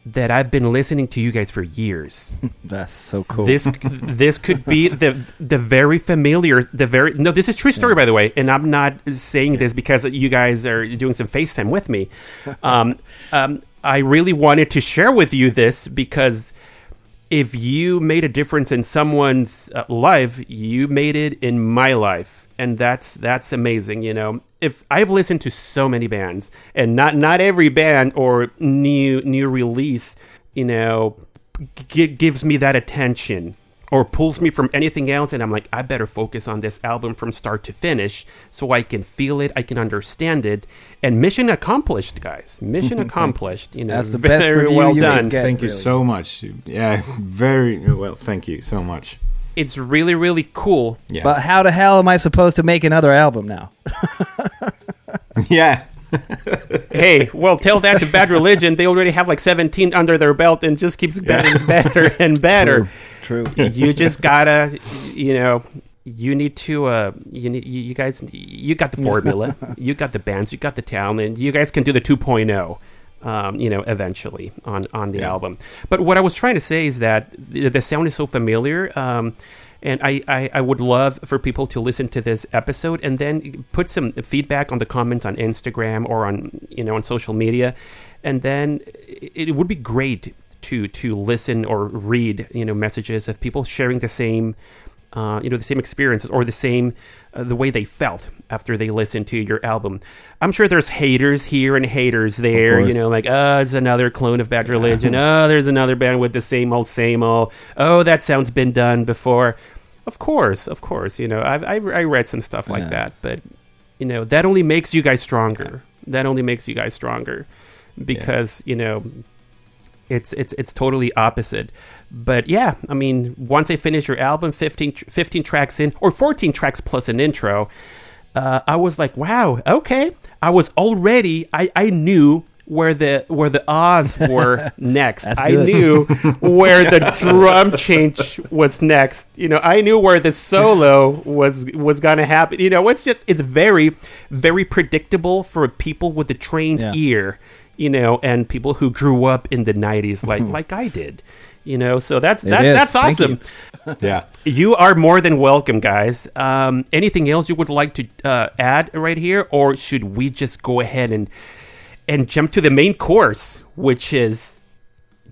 S4: that I've been listening to you guys for years. (laughs)
S3: That's so cool.
S4: This this could be (laughs) the the very familiar the very no this is true story by the way and I'm not saying this because you guys are doing some FaceTime with me. (laughs) Um, um, I really wanted to share with you this because if you made a difference in someone's uh, life, you made it in my life. And that's that's amazing. You know, if I've listened to so many bands, and not not every band or new new release, you know, g- gives me that attention or pulls me from anything else and I'm like I better focus on this album from start to finish so I can feel it, I can understand it and mission accomplished guys. Mission (laughs) accomplished, you know.
S3: That's the (laughs) best
S4: very
S3: review
S4: well
S3: you
S4: done.
S3: get.
S5: thank you
S3: really.
S5: so much. Yeah, (laughs) very well. Thank you so much.
S4: It's really really cool.
S5: Yeah,
S3: But how the hell am I supposed to make another album now? (laughs)
S5: yeah. (laughs)
S4: hey, well, tell that to Bad Religion. They already have like 17 under their belt and just keeps getting (laughs) better and better.
S3: True.
S4: you just gotta, you know, you need to, uh, you need, you, you guys, you got the formula, you got the bands, you got the talent, you guys can do the 2.0. Um, you know, eventually on on the
S5: Yeah.
S4: album. But what I was trying to say is that the, the sound is so familiar, um, and I, I I would love for people to listen to this episode and then put some feedback on the comments on Instagram or on you know on social media, and then it, it would be great to to listen or read you know messages of people sharing the same uh, you know the same experiences or the same uh, the way they felt after they listened to your album. I'm sure there's haters here and haters there. You know, like oh, it's another clone of Bad Religion. (laughs) oh, there's another band with the same old same old. Oh, that sounds been done before. Of course, of course. You know, I've, I've I read some stuff like
S3: Yeah.
S4: that, but you know that only makes you guys stronger. That only makes you guys stronger because you know it's it's it's totally opposite. But yeah, I mean, once I finish your album, 15, 15 tracks in, or 14 tracks plus an intro, uh, I was like, wow, okay. I was already, I, I knew where the where the Oz were (laughs) next. I knew (laughs) where the drum change was next. You know, I knew where the solo was was gonna happen. You know, it's just it's very very predictable for people with a trained
S3: Yeah.
S4: ear. You know, and people who grew up in the '90s, (laughs) like like I did. You know, so that's
S3: It
S4: that's
S3: is.
S4: that's
S3: Thank
S4: awesome. (laughs)
S5: Yeah.
S4: You are more than welcome, guys. Um, anything else you would like to uh, add right here, or should we just go ahead and and jump to the main course, which is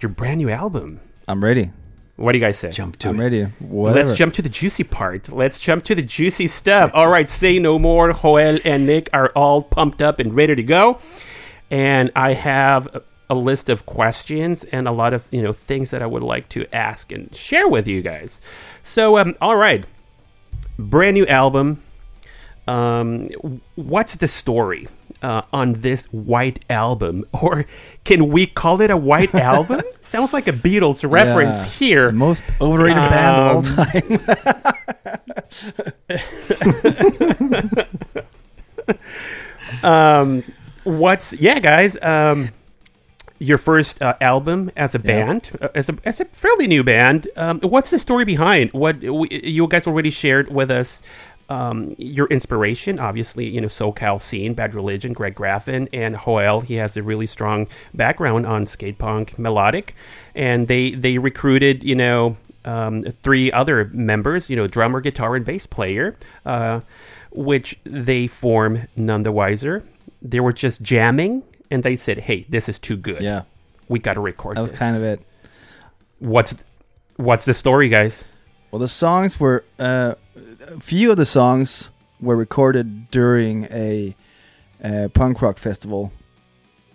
S4: your brand new album?
S3: I'm ready.
S4: What do you guys say?
S5: Jump to
S3: I'm
S5: it.
S3: ready. Whatever.
S4: Let's jump to the juicy part. Let's jump to the juicy stuff. All right, say no more. Joel and Nick are all pumped up and ready to go. And I have a- list of questions and a lot of, you know, things that I would like to ask and share with you guys. So, um, all right. Brand new album. Um, what's the story uh, on this white album? (laughs) Or can we call it a white (laughs) album? Sounds like a Beatles reference
S3: Yeah.
S4: here.
S3: Most overrated band of all
S4: Um,
S3: time. (laughs)
S4: um what's yeah guys um your first uh, album as a band uh, as a as a fairly new band um what's the story behind what we, you guys already shared with us um, your inspiration, obviously, you know, SoCal scene, Bad Religion, Greg Graffin, and Joel. He has a really strong background on skate punk melodic, and they they recruited, you know, um, three other members, you know, drummer, guitar, and bass player, uh, which they form none the wiser. They were just jamming, and they said, "Hey, this is too good.
S3: yeah,
S4: we got to record."
S3: that was
S4: this."
S3: kind of it.
S4: what's what's the story, guys?
S3: Well, the songs were uh, a few of the songs were recorded during a, uh punk rock festival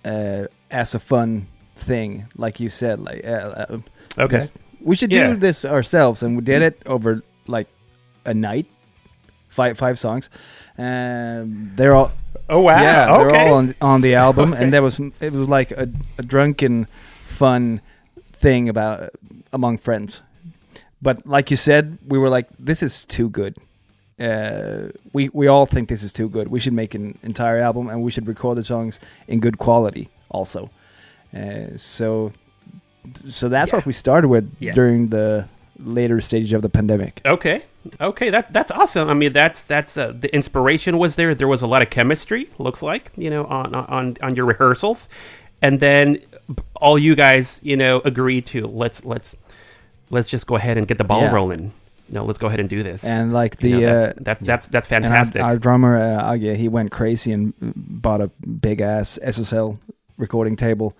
S3: uh, as a fun thing, like you said. Like, uh, uh,
S4: Okay,
S3: we should
S4: Yeah.
S3: do this ourselves, and we did it over like a night. Five five songs, and they're all
S4: oh wow,
S3: yeah,
S4: okay,
S3: they're all on, on the album,
S4: Okay.
S3: and there was it was like a, a drunken, fun thing about among friends. But like you said, we were like, this is too good. Uh, we we all think this is too good. We should make an entire album, and we should record the songs in good quality also. Uh, so so that's
S4: Yeah.
S3: what we started with
S4: Yeah.
S3: during the later stage of the pandemic.
S4: Okay. Okay, that that's awesome. I mean, that's that's uh, the inspiration was there. There was a lot of chemistry. Looks like you know on on on your rehearsals, and then all you guys you know agreed to let's let's let's just go ahead and get the ball
S3: Yeah.
S4: rolling. You know, let's go ahead and do this.
S3: And like the
S4: You know,
S3: uh,
S4: that's, that's that's that's
S3: And our-
S4: fantastic.
S3: Our, drummer uh, Age, he went crazy and bought a big ass SSL recording table,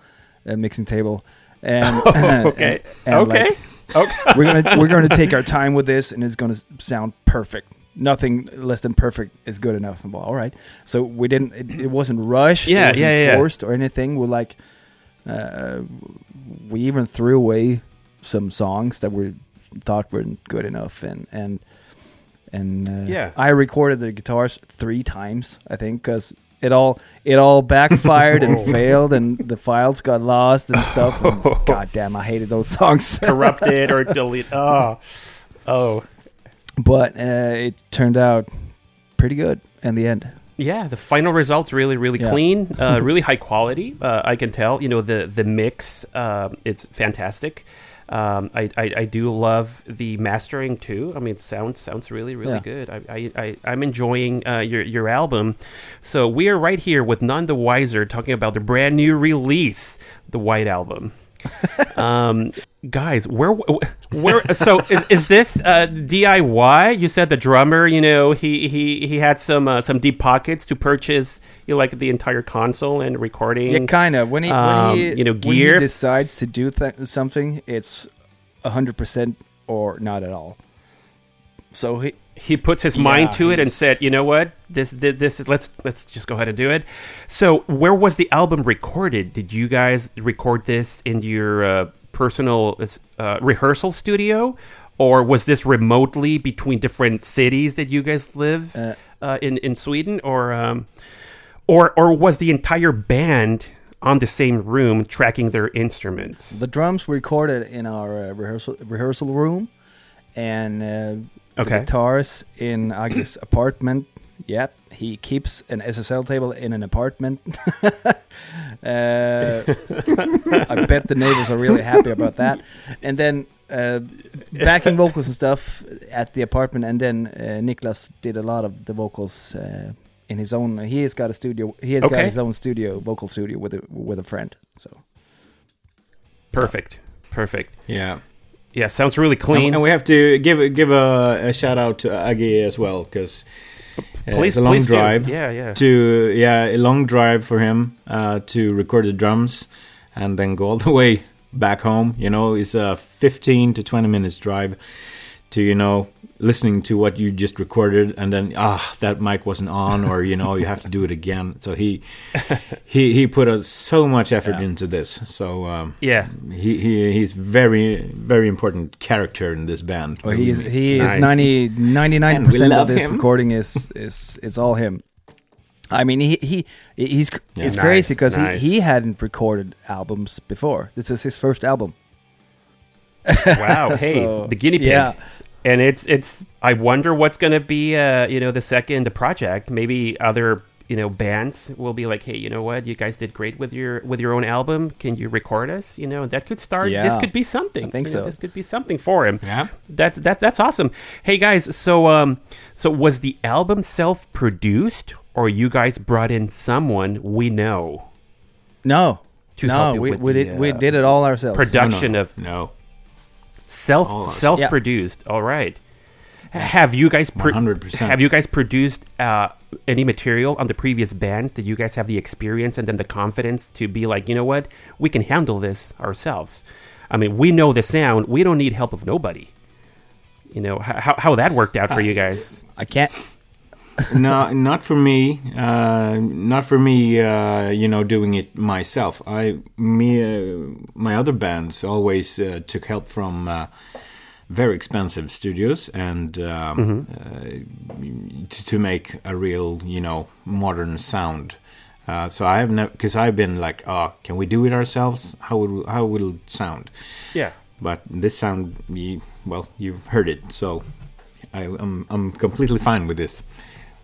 S3: uh, mixing table, and (laughs)
S4: okay. (laughs)
S3: and, and,
S4: okay.
S3: like,
S4: okay.
S3: we're gonna we're gonna take our time with this, and it's gonna sound perfect. nothing less than perfect is good enough. Well, all right. So we didn't. It, it wasn't rushed.
S4: Yeah,
S3: wasn't
S4: yeah, yeah, yeah.
S3: forced or anything. We're like, uh, we even threw away some songs that we thought weren't good enough, and and and uh,
S4: Yeah.
S3: I recorded the guitars three times, I think, because. It all it all backfired and (laughs) failed, and the files got lost and stuff. And (laughs) God damn, I hated those songs. (laughs)
S4: Corrupted or deleted. Oh, oh.
S3: but uh, it turned out pretty good in the end.
S4: Yeah, the final results really, really
S3: Yeah.
S4: clean, uh, really high quality. Uh, I can tell. You know, the the mix, uh, it's fantastic. Um, I, I I do love the mastering too. I mean, sounds sounds really, really
S3: Yeah.
S4: good. I, I, I I'm enjoying uh, your your album. So we are right here with None the Wiser talking about the brand new release, the White Album. (laughs) um, guys, where where so is, is this uh, DIY? You said the drummer, you know, he he he had some uh, some deep pockets to purchase, you know, like the entire console and recording.
S3: Yeah, kind of. When he
S4: um,
S3: when he
S4: you know, gear.
S3: he decides to do th- something, it's hundred percent or not at all. So he
S4: he puts his
S3: Yeah,
S4: mind to it and said, "You know what? This, this, this, let's let's just go ahead and do it." So, where was the album recorded? Did you guys record this in your uh, personal uh, rehearsal studio, or was this remotely between different cities that you guys live
S3: Uh,
S4: uh, in in Sweden, or um, or or was the entire band on the same room tracking their instruments?
S3: the drums were recorded in our uh, rehearsal rehearsal room, and uh,
S4: Okay.
S3: the guitars in (coughs) Agis apartment. Yep, he keeps an SSL table in an apartment. (laughs) uh, I bet the neighbors are really happy about that. And then uh, backing vocals and stuff at the apartment, and then uh, Niklas did a lot of the vocals uh, in his own. He has got a studio. He has
S4: Okay.
S3: got his own studio, vocal studio with a with a friend. So
S4: Perfect, perfect.
S5: Yeah.
S4: Yeah, sounds really clean.
S5: And, and we have to give give a, a shout out to Agi as well because
S4: please,
S5: it's a long
S4: please do.
S5: drive.
S4: Yeah, yeah.
S5: To yeah, a long drive for him uh, to record the drums and then go all the way back home. You know, it's a 15 to 20 minutes drive to you know listening to what you just recorded and then ah that mic wasn't on or you know you have to do it again. So he (laughs) he he put so much effort
S3: Yeah.
S5: into this. So um,
S4: Yeah.
S5: he, he he's very very important character in this band.
S3: Well, he is
S5: believe
S3: he
S4: Nice.
S3: is 90 99 percent of this
S5: him.
S3: recording is is it's all him. I mean, he he he's
S5: Yeah.
S3: it's
S4: Nice,
S3: crazy because
S4: nice.
S3: he, he hadn't recorded albums before. This is his first album.
S4: Wow. (laughs) Hey,
S3: So,
S4: the guinea pig.
S3: yeah.
S4: And it's it's. I wonder what's going to be. Uh, you know, the second project. Maybe other you know bands will be like, hey, you know what? You guys did great with your with your own album. Can you record us? You know, that could start. This could be something.
S3: I think
S4: You know,
S3: so.
S4: This could be something for him.
S5: Yeah.
S4: That's that that's awesome. Hey guys, so um, so was the album self produced, or you guys brought in someone we know?
S3: No, no, we we
S4: the,
S3: did we
S4: uh,
S3: did it all ourselves.
S4: Production
S5: No, no,
S4: of
S5: no.
S4: Self
S5: All of us.
S4: self produced. All right. Have you guys pro-
S5: 100%.
S4: have you guys produced uh, any material on the previous bands? Did you guys have the experience and then the confidence to be like, you know what, we can handle this ourselves? I mean, we know the sound. We don't need help of nobody. You know h- how how that worked out for you guys.
S3: I can't.
S5: No, not for me. Uh, not for me. Uh, you know, doing it myself. I, me, uh, my other bands always uh, took help from uh, very expensive studios and um, uh, to, to make a real, you know, modern sound. Uh, so I have never, because I've been like, oh, can we do it ourselves? How would how will it sound?
S4: Yeah.
S5: But this sound, you, well, you've heard it, so I, I'm I'm completely fine with this,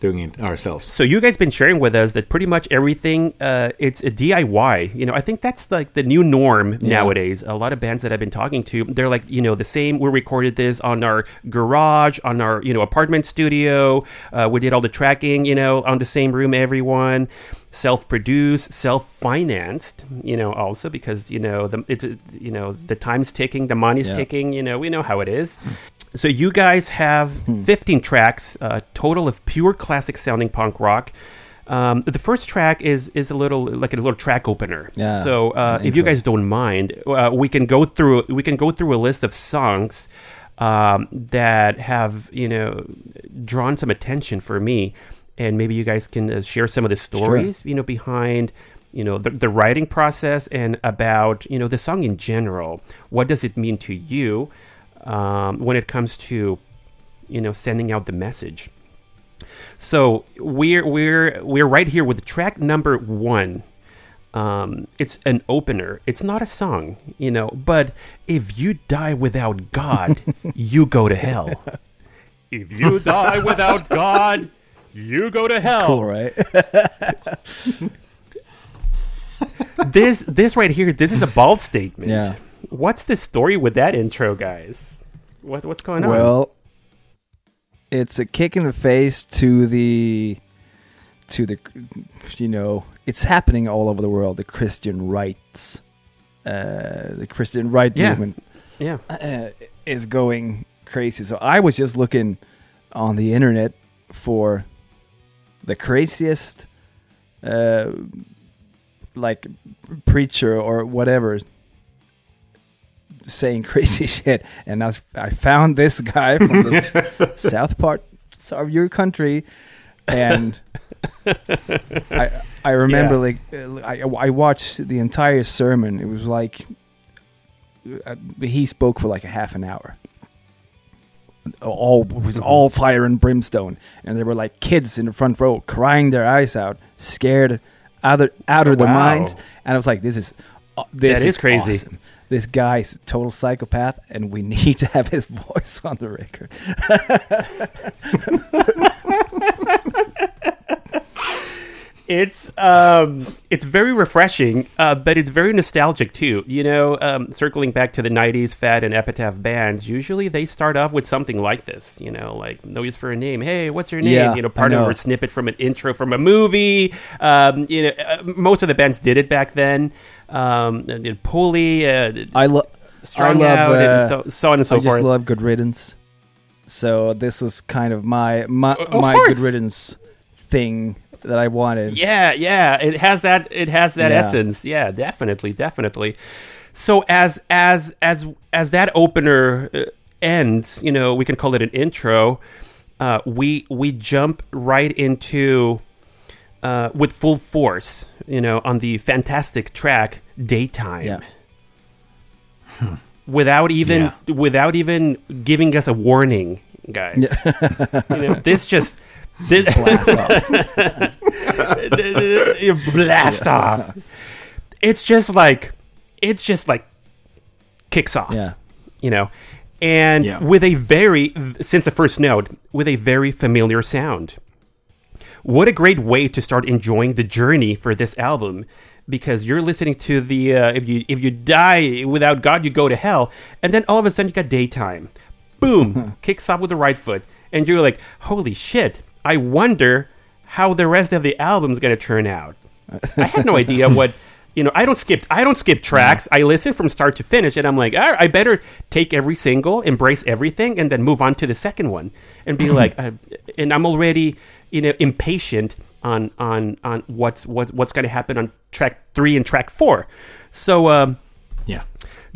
S5: doing it ourselves.
S4: So you guys been sharing with us that pretty much everything uh, it's a DIY. You know, I think that's like the new norm nowadays. A lot of bands that I've been talking to, they're like, you know, the same. We recorded this on our garage, on our you know apartment studio. Uh, we did all the tracking, you know, on the same room. Everyone self-produced, self-financed. You know, also because you know the it's uh, you know the time's ticking, the money's
S3: Yeah.
S4: ticking. You know, we know how it is. So you guys have
S3: Hmm.
S4: 15 tracks, a total of pure classic sounding punk rock. Um, the first track is is a little like a little track opener.
S3: Yeah,
S4: So uh, if you guys don't mind, uh, we can go through we can go through a list of songs. um, that have you know drawn some attention for me, and maybe you guys can uh, share some of the stories you know behind you know the, the writing process and about you know the song in general. What does it mean to you um, when it comes to you know sending out the message? So we're we're we're right here with track number one. Um, it's an opener. It's not a song, you know. But if you die without God, (laughs) you go to hell. If you die without God, you go to hell.
S3: Cool, right? (laughs)
S4: This this right here, this is a bald statement.
S3: Yeah.
S4: What's the story with that intro, guys? What what's going on?
S3: well, it's a kick in the face to the to the you know it's happening all over the world. The Christian rights, uh, the Christian right
S4: Yeah.
S3: movement
S4: yeah.
S3: uh, is going crazy. So I was just looking on the internet for the craziest, uh, like preacher or whatever saying (laughs) crazy shit, and I, I found this guy from the (laughs) south part of your country, and I I remember
S4: Yeah.
S3: like I I watched the entire sermon. It was like uh, he spoke for like a half an hour. All was
S4: Mm-hmm.
S3: all fire and brimstone, and there were like kids in the front row crying their eyes out, scared out of out of their minds. And I was like, "This is uh, this
S4: That is crazy.
S3: awesome. This guy's a total psychopath, and we (laughs) need to have his voice on the record." (laughs)
S4: It's um, it's very refreshing, uh, but it's very nostalgic too. You know, um, circling back to the '90s Fat and Epitaph bands, usually they start off with something like this. You know, like "No use for a name." Hey, what's your name?
S3: Yeah,
S4: you know,
S3: I
S4: part of a snippet from an intro from a movie. Um, you know, uh, most of the bands did it back then. Um, and Pulley, uh,
S3: I love. I love.
S4: Out,
S3: uh,
S4: and so, so on and so
S3: I just love Good Riddance. So this is kind of my my
S4: Of
S3: my
S4: course.
S3: Good Riddance thing that I wanted.
S4: Yeah, yeah, it has that. It has that
S3: Yeah.
S4: essence. Yeah, definitely, definitely. So as as as as that opener uh, ends, you know, we can call it an intro. Uh, we we jump right into uh, with full force, you know, on the fantastic track "Daytime."
S3: Yeah.
S4: Without even without even giving us a warning, guys. (laughs) you know, this just this,
S3: Blast off. (laughs)
S4: you blast off. It's just like it's just like kicks off.
S3: Yeah.
S4: You know. And
S5: Yeah.
S4: with a very since the first note, with a very familiar sound. What a great way to start enjoying the journey for this album because you're listening to the uh, if you if you die without God you go to hell and then all of a sudden you got daytime. Boom, (laughs) kicks off with the right foot and you're like, "Holy shit. I wonder how the rest of the album's going to turn out." I had no idea what (laughs) you know. I don't skip. I don't skip tracks. I listen from start to finish, and I'm like, right, I better take every single, embrace everything, and then move on to the second one, and be (laughs) like, uh, and I'm already you know impatient on on on what's what what's going to happen on track three and track four. So. Um.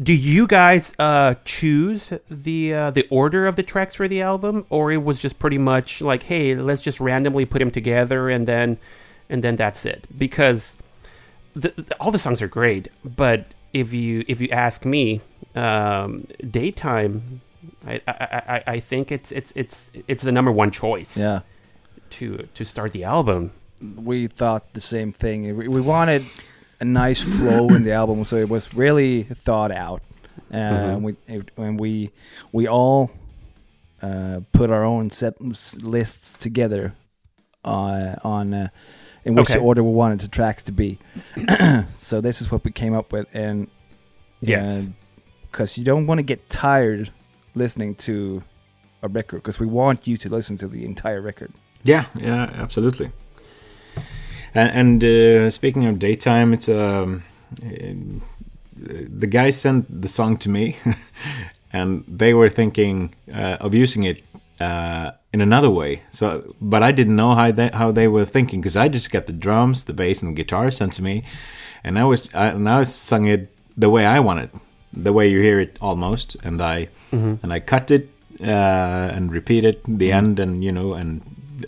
S4: Do you guys uh, choose the uh, the order of the tracks for the album, or it was just pretty much like, hey, let's just randomly put them together and then and then that's it? Because the, the- all the songs are great, but if you if you ask me, um, daytime, I, I, I, I think it's it's it's it's the number one choice
S3: Yeah.
S4: to to start the album.
S3: we thought the same thing. We, we wanted a nice flow in the album, so it was really thought out. Uh,
S4: Mhm.
S3: and we and we we all uh, put our own set lists together uh, on uh, in which
S4: Okay.
S3: order we wanted the tracks to be. (clears throat) so this is what we came up with, and
S4: Yes.
S3: because you don't want to get tired listening to a record, because we want you to listen to the entire record.
S5: Yeah, yeah, absolutely. And, and uh, speaking of daytime, it's um, the guy sent the song to me, (laughs) and they were thinking uh, of using it uh, in another way. So, but I didn't know how they how they were thinking because I just got the drums, the bass, and the guitar sent to me, and I was I, and I sung it the way I wanted, the way you hear it almost, and I and I cut it uh, and repeat it the end and you know and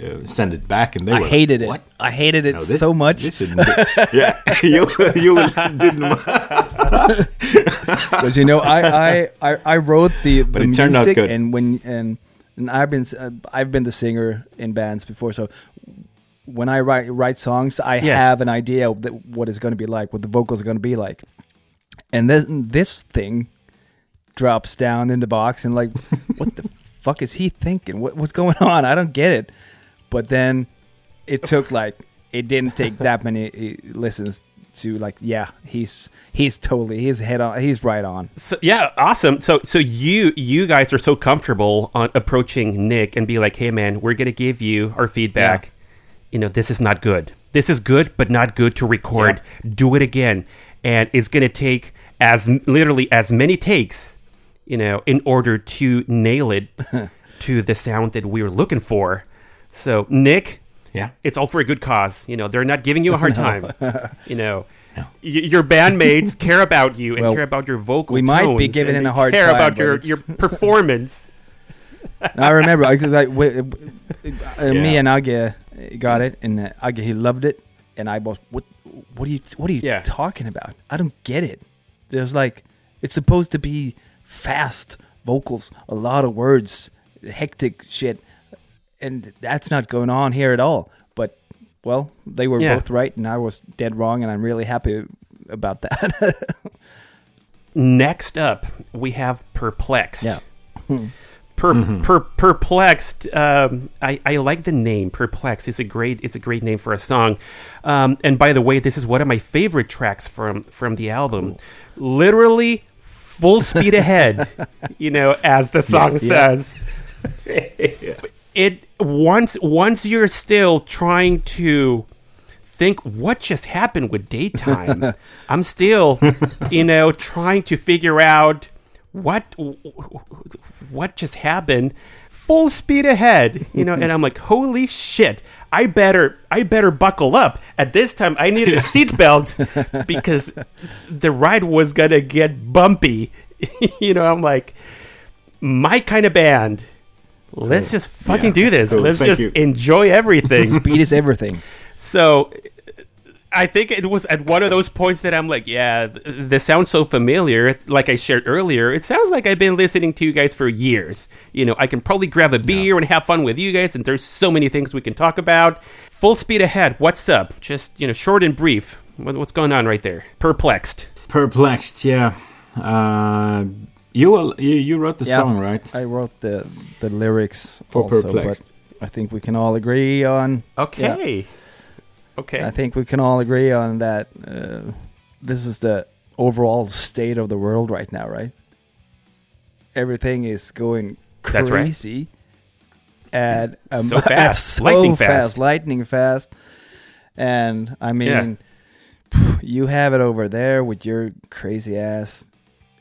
S5: uh, send it back and they
S3: I
S5: were
S3: hated it.
S5: what
S3: I hated it
S5: No, this-
S3: so much.
S5: this shouldn't (laughs) be- yeah (laughs) you you (laughs) didn't
S3: But you know, I I, I, wrote the,
S5: But
S3: the
S5: it turned out
S3: music,
S5: good.
S3: and when and and I've been uh, I've been the singer in bands before, so when I write write songs, I
S4: Yeah.
S3: have an idea of what it's going to be like, what the vocals are going to be like, and this this thing drops down in the box, and like, what the fuck is he thinking? What what's going on? I don't get it. But then it (laughs) took like it didn't take that many uh, listens to like yeah he's he's totally he's head on he's right on
S4: So, yeah, awesome. So so you you guys are so comfortable on approaching Nick and be like, "Hey man, we're going to give you our feedback. You know, this is not good. This is good but not good to record. Do it again." And it's going to take as literally as many takes, you know, in order to nail it (laughs) to the sound that we are looking for. So, Nick,
S5: yeah
S4: it's all for a good cause. You know, they're not giving you a hard (laughs) time. You know, Y- your bandmates care about you and
S3: Well,
S4: care about your vocal.
S3: we might be giving it a hard
S4: care
S3: time,
S4: about your your (laughs) performance.
S3: I remember because I, w- w- uh, me and Age got it, and uh, he loved it, and I was what what are you what are you
S4: Yeah.
S3: talking about? I don't get it. There's like it's supposed to be fast vocals, a lot of words, hectic shit, and that's not going on here at all. But well, they were
S4: Yeah.
S3: both right, and I was dead wrong, and I'm really happy about that. (laughs)
S4: Next up, we have perplexed.
S3: yeah.
S4: Per, per, perplexed. Um, I, I like the name. Perplexed. It's a great. It's a great name for a song. Um, and by the way, this is one of my favorite tracks from from the album. Literally, full speed ahead. (laughs) you know, as the song
S3: Yeah.
S4: says. (laughs) it once once you're still trying to think what just happened with daytime. (laughs) I'm still, you know, trying to figure out what what just happened. Full speed ahead, you know, and I'm like, holy shit! I better I better buckle up. At this time, I needed a seatbelt (laughs) because the ride was gonna get bumpy. (laughs) you know, I'm like, my kind of band. Let's just fucking
S5: Yeah.
S4: do this.
S5: Cool.
S4: Let's
S5: Thank
S4: just
S5: you.
S4: enjoy everything. (laughs)
S3: Speed is everything.
S4: So I think it was at one of those points that I'm like, yeah, th- this sounds so familiar. Like I shared earlier, it sounds like I've been listening to you guys for years. You know, I can probably grab a beer and have fun with you guys, and there's so many things we can talk about. Full speed ahead. What's up? Just, you know, short and brief. What, what's going on right there? Perplexed.
S5: perplexed yeah uh you will you, you wrote the
S3: Yeah.
S5: song right
S3: I wrote the the lyrics
S5: For
S3: also,
S5: Perplexed.
S3: but I think we can all agree on.
S4: Okay. Okay.
S3: I think we can all agree on that. Uh, this is the overall state of the world right now, right? Everything is going
S4: That's right.
S3: crazy, and um,
S4: So (laughs) fast.
S3: so
S4: Lightning fast.
S3: lightning fast. And I mean, you have it over there with your crazy ass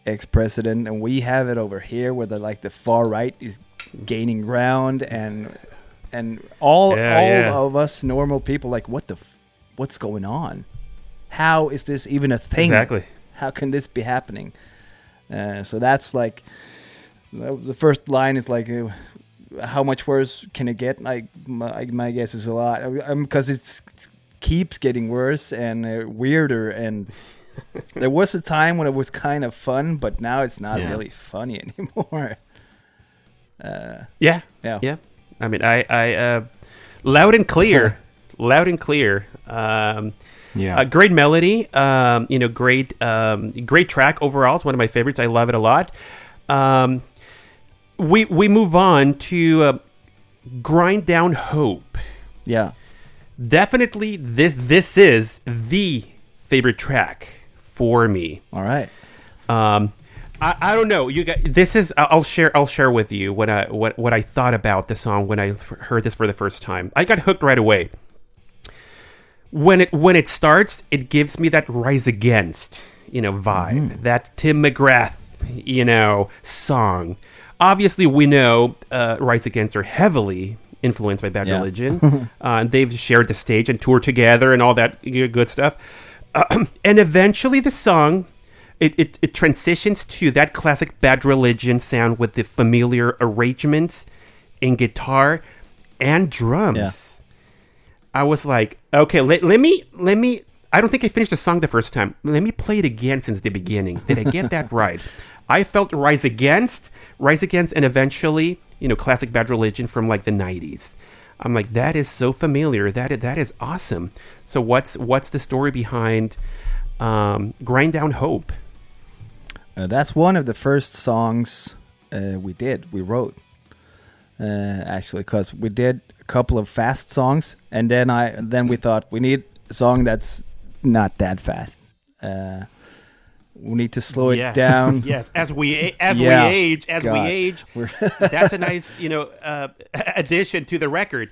S3: ex-president, and we have it over here where the like the far right is gaining ground, and and all
S4: Yeah,
S3: all
S4: yeah.
S3: of us normal people like what the f- what's going on? How is this even a thing?
S4: Exactly.
S3: How can this be happening? Uh, so that's like the first line is like. Uh, how much worse can it get? Like my, my guess is a lot, because it's, it keeps getting worse and uh, weirder. And (laughs) there was a time when it was kind of fun, but now it's not
S5: Yeah.
S3: really funny (laughs) anymore. Uh,
S4: Yeah.
S3: yeah,
S4: Yeah. I mean, I, I, uh, loud and clear, (laughs) loud and clear. Um,
S5: yeah
S4: Uh, great melody, um, you know, great, um, great track overall. It's one of my favorites. I love it a lot. Um, we we move on to uh, grind down hope.
S3: yeah.
S4: Definitely, this this is the favorite track for me.
S3: All right.
S4: Um, I, I don't know. You got this is I'll share I'll share with you what I what what I thought about the song when I f- heard this for the first time. I got hooked right away. When it when it starts, it gives me that Rise Against you know vibe, that Tim McIlrath you know song. Obviously, we know uh, Rise Against are heavily influenced by Bad
S3: Yeah.
S4: Religion. (laughs) uh, they've shared the stage and toured together and all that good stuff. (clears throat) and eventually, the song it, it, it transitions to that classic Bad Religion sound with the familiar arrangements in guitar and drums. I was like, okay, let, let me let me. I don't think I finished the song the first time. Let me play it again since the beginning. Did I get (laughs) that right? I felt Rise Against, Rise Against, and eventually, you know, classic Bad Religion from like the '90s. I'm like, that is so familiar. That that is awesome. So what's what's the story behind um, Grind Down Hope?
S3: Uh, that's one of the first songs uh, we did, we wrote. Uh, actually, because we did a couple of fast songs, and then I then we thought we need a song that's not that fast. We need to slow it down. (laughs)
S4: yes, as we as
S3: Yeah.
S4: we age, as we
S3: God.
S4: age,
S3: We're- (laughs)
S4: that's a nice you know uh, (laughs) addition to the record.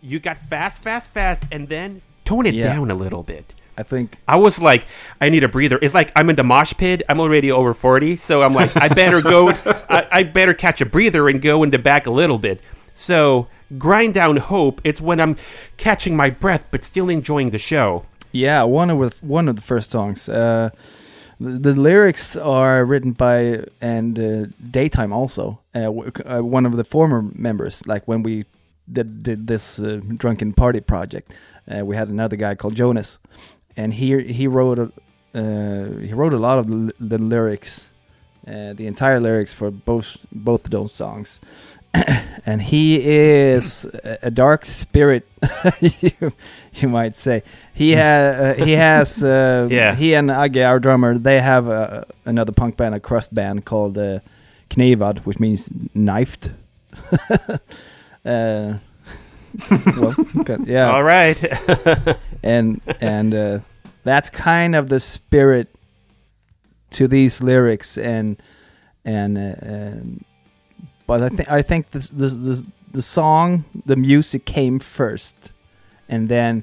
S4: You got fast, fast, fast, and then tone it
S3: Yeah.
S4: down a little bit.
S3: I think
S4: I was like, I need a breather. It's like I'm in the mosh pit. I'm already over forty, so I'm like, I better go. I, I better catch a breather and go in the back a little bit. So grind down hope. It's when I'm catching my breath but still enjoying the show.
S3: Yeah, one of the- one of the first songs. Uh, the, lyrics are written by and uh, Daytime also, uh, uh, one of the former members. Like when we did, did this uh, drunken party project, uh, we had another guy called Jonas, and he he wrote a, uh, he wrote a lot of the, lyrics, the entire lyrics for both both those songs. (coughs) and he is a dark spirit, (laughs) you, you might say. He has uh, he has (laughs) uh,
S4: Yeah.
S3: he and Agge, our drummer, they have uh, another punk band, a crust band called uh, Knevad, which means knifed. (laughs) uh, well, good, yeah,
S4: All right.
S3: and and uh, that's kind of the spirit to these lyrics and and, uh, and but I think I think the, the the the song the music came first and then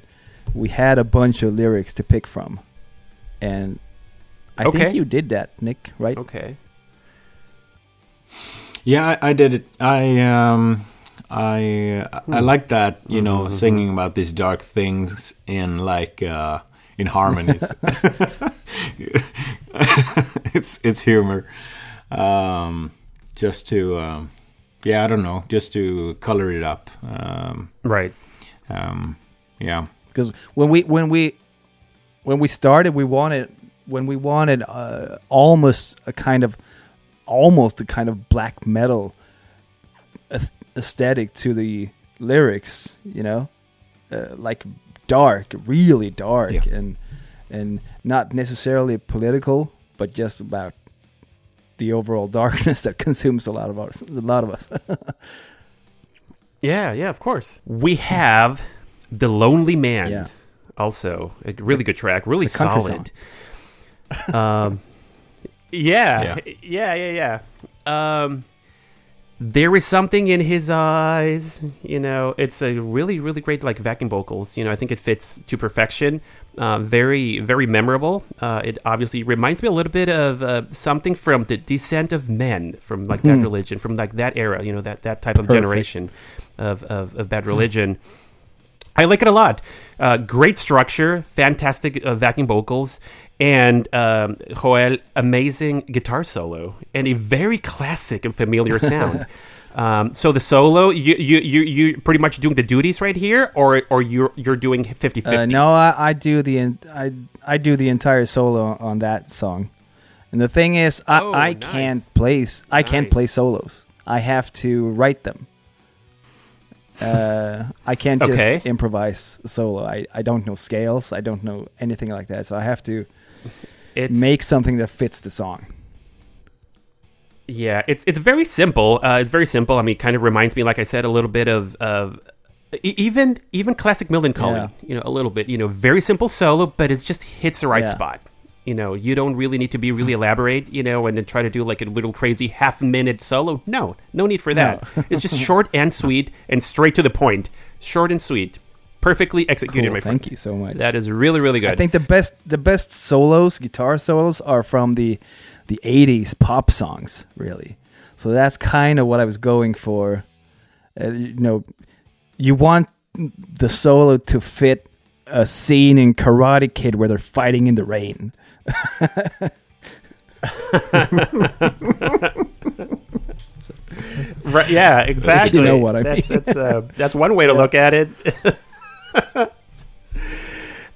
S3: we had a bunch of lyrics to pick from and I
S4: Okay.
S3: think you did that Nick right
S4: okay.
S5: Yeah, I, I did it. I um, I I like that. You know, singing about these dark things in like uh, in harmonies. (laughs) (laughs) it's it's humor. Um, just to um, yeah, I don't know, just to color it up. Um,
S4: Right.
S5: um, yeah.
S3: because when we when we when we started we wanted when we wanted uh, almost a kind of almost a kind of black metal aesthetic to the lyrics you know uh, like dark really dark
S5: Yeah.
S3: and and not necessarily political but just about the overall (laughs) darkness that consumes a lot of us a lot of us (laughs)
S4: Yeah, yeah, of course. We have The Lonely Man.
S3: Yeah.
S4: Also, a really good track, really
S3: The country
S4: solid. um, (laughs) yeah,
S5: Yeah.
S4: yeah, yeah, yeah. Um, there is something in his eyes. You know, it's a really, really great like vacuum vocals. You know, I think it fits to perfection. Uh, very, very memorable. Uh, it obviously reminds me a little bit of uh, something from the Dissent of Man, from like Bad
S3: Hmm.
S4: Religion, from like that era. You know, that that type of
S3: Perfect.
S4: generation of of, of Bad Religion. I like it a lot. Uh, great structure, fantastic uh, vacuum vocals, and um, Joel amazing guitar solo, and a very classic and familiar sound. (laughs) um, so the solo, you you you you pretty much doing the duties right here, or or you're you're doing 50-50?
S3: Uh, no, I, I do the en- I I do the entire solo on that song, and the thing is, I,
S4: Oh,
S3: I
S4: nice.
S3: can't play I can't play solos. I have to write them. Uh, I can't just
S4: Okay.
S3: improvise solo. I, I don't know scales. I don't know anything like that. So I have to
S4: It's,
S3: make something that fits the song.
S4: Yeah, it's it's very simple. Uh, it's very simple. I mean, it kind of reminds me, like I said, a little bit of of even even classic Millencolin.
S3: Yeah.
S4: You know, a little bit. You know, very simple solo, but it just hits the right
S3: Yeah.
S4: spot. You know, you don't really need to be really elaborate. You know, and then try to do like a little crazy half minute solo. No, no need for that. it's just short and sweet and straight to the point. Short and sweet, perfectly executed,
S3: Cool,
S4: my friend.
S3: thank you so much.
S4: That is really really good.
S3: I think the best the best solos, guitar solos, are from the the '80s pop songs, really. So that's kind of what I was going for. Uh, you know, you want the solo to fit a scene in Karate Kid where they're fighting in the rain. (laughs)
S4: Right, yeah, exactly.
S3: You know what I
S4: that's, That's, uh, that's one way to look at it.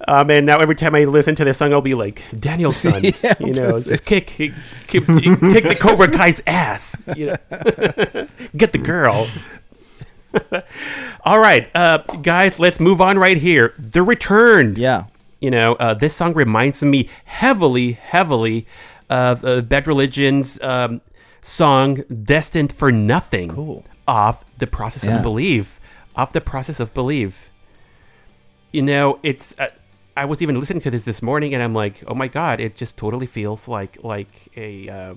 S4: um, and now every time I listen to this song, I'll be like, Daniel's (laughs) son,
S3: Yeah,
S4: you know, just kick, kick, kick, kick the Cobra Kai's ass, you know, (laughs) get the girl. All right, uh, guys, let's move on right here. The Return.
S3: Yeah.
S4: You know, uh, this song reminds me heavily, heavily of uh, Bad Religion's um, song "Destined for Nothing"
S3: Cool.
S4: off the Process
S3: Yeah.
S4: of belief, Off the Process of belief. You know, it's. Uh, I was even listening to this this morning, and I'm like, oh my god, it just totally feels like like a. Uh,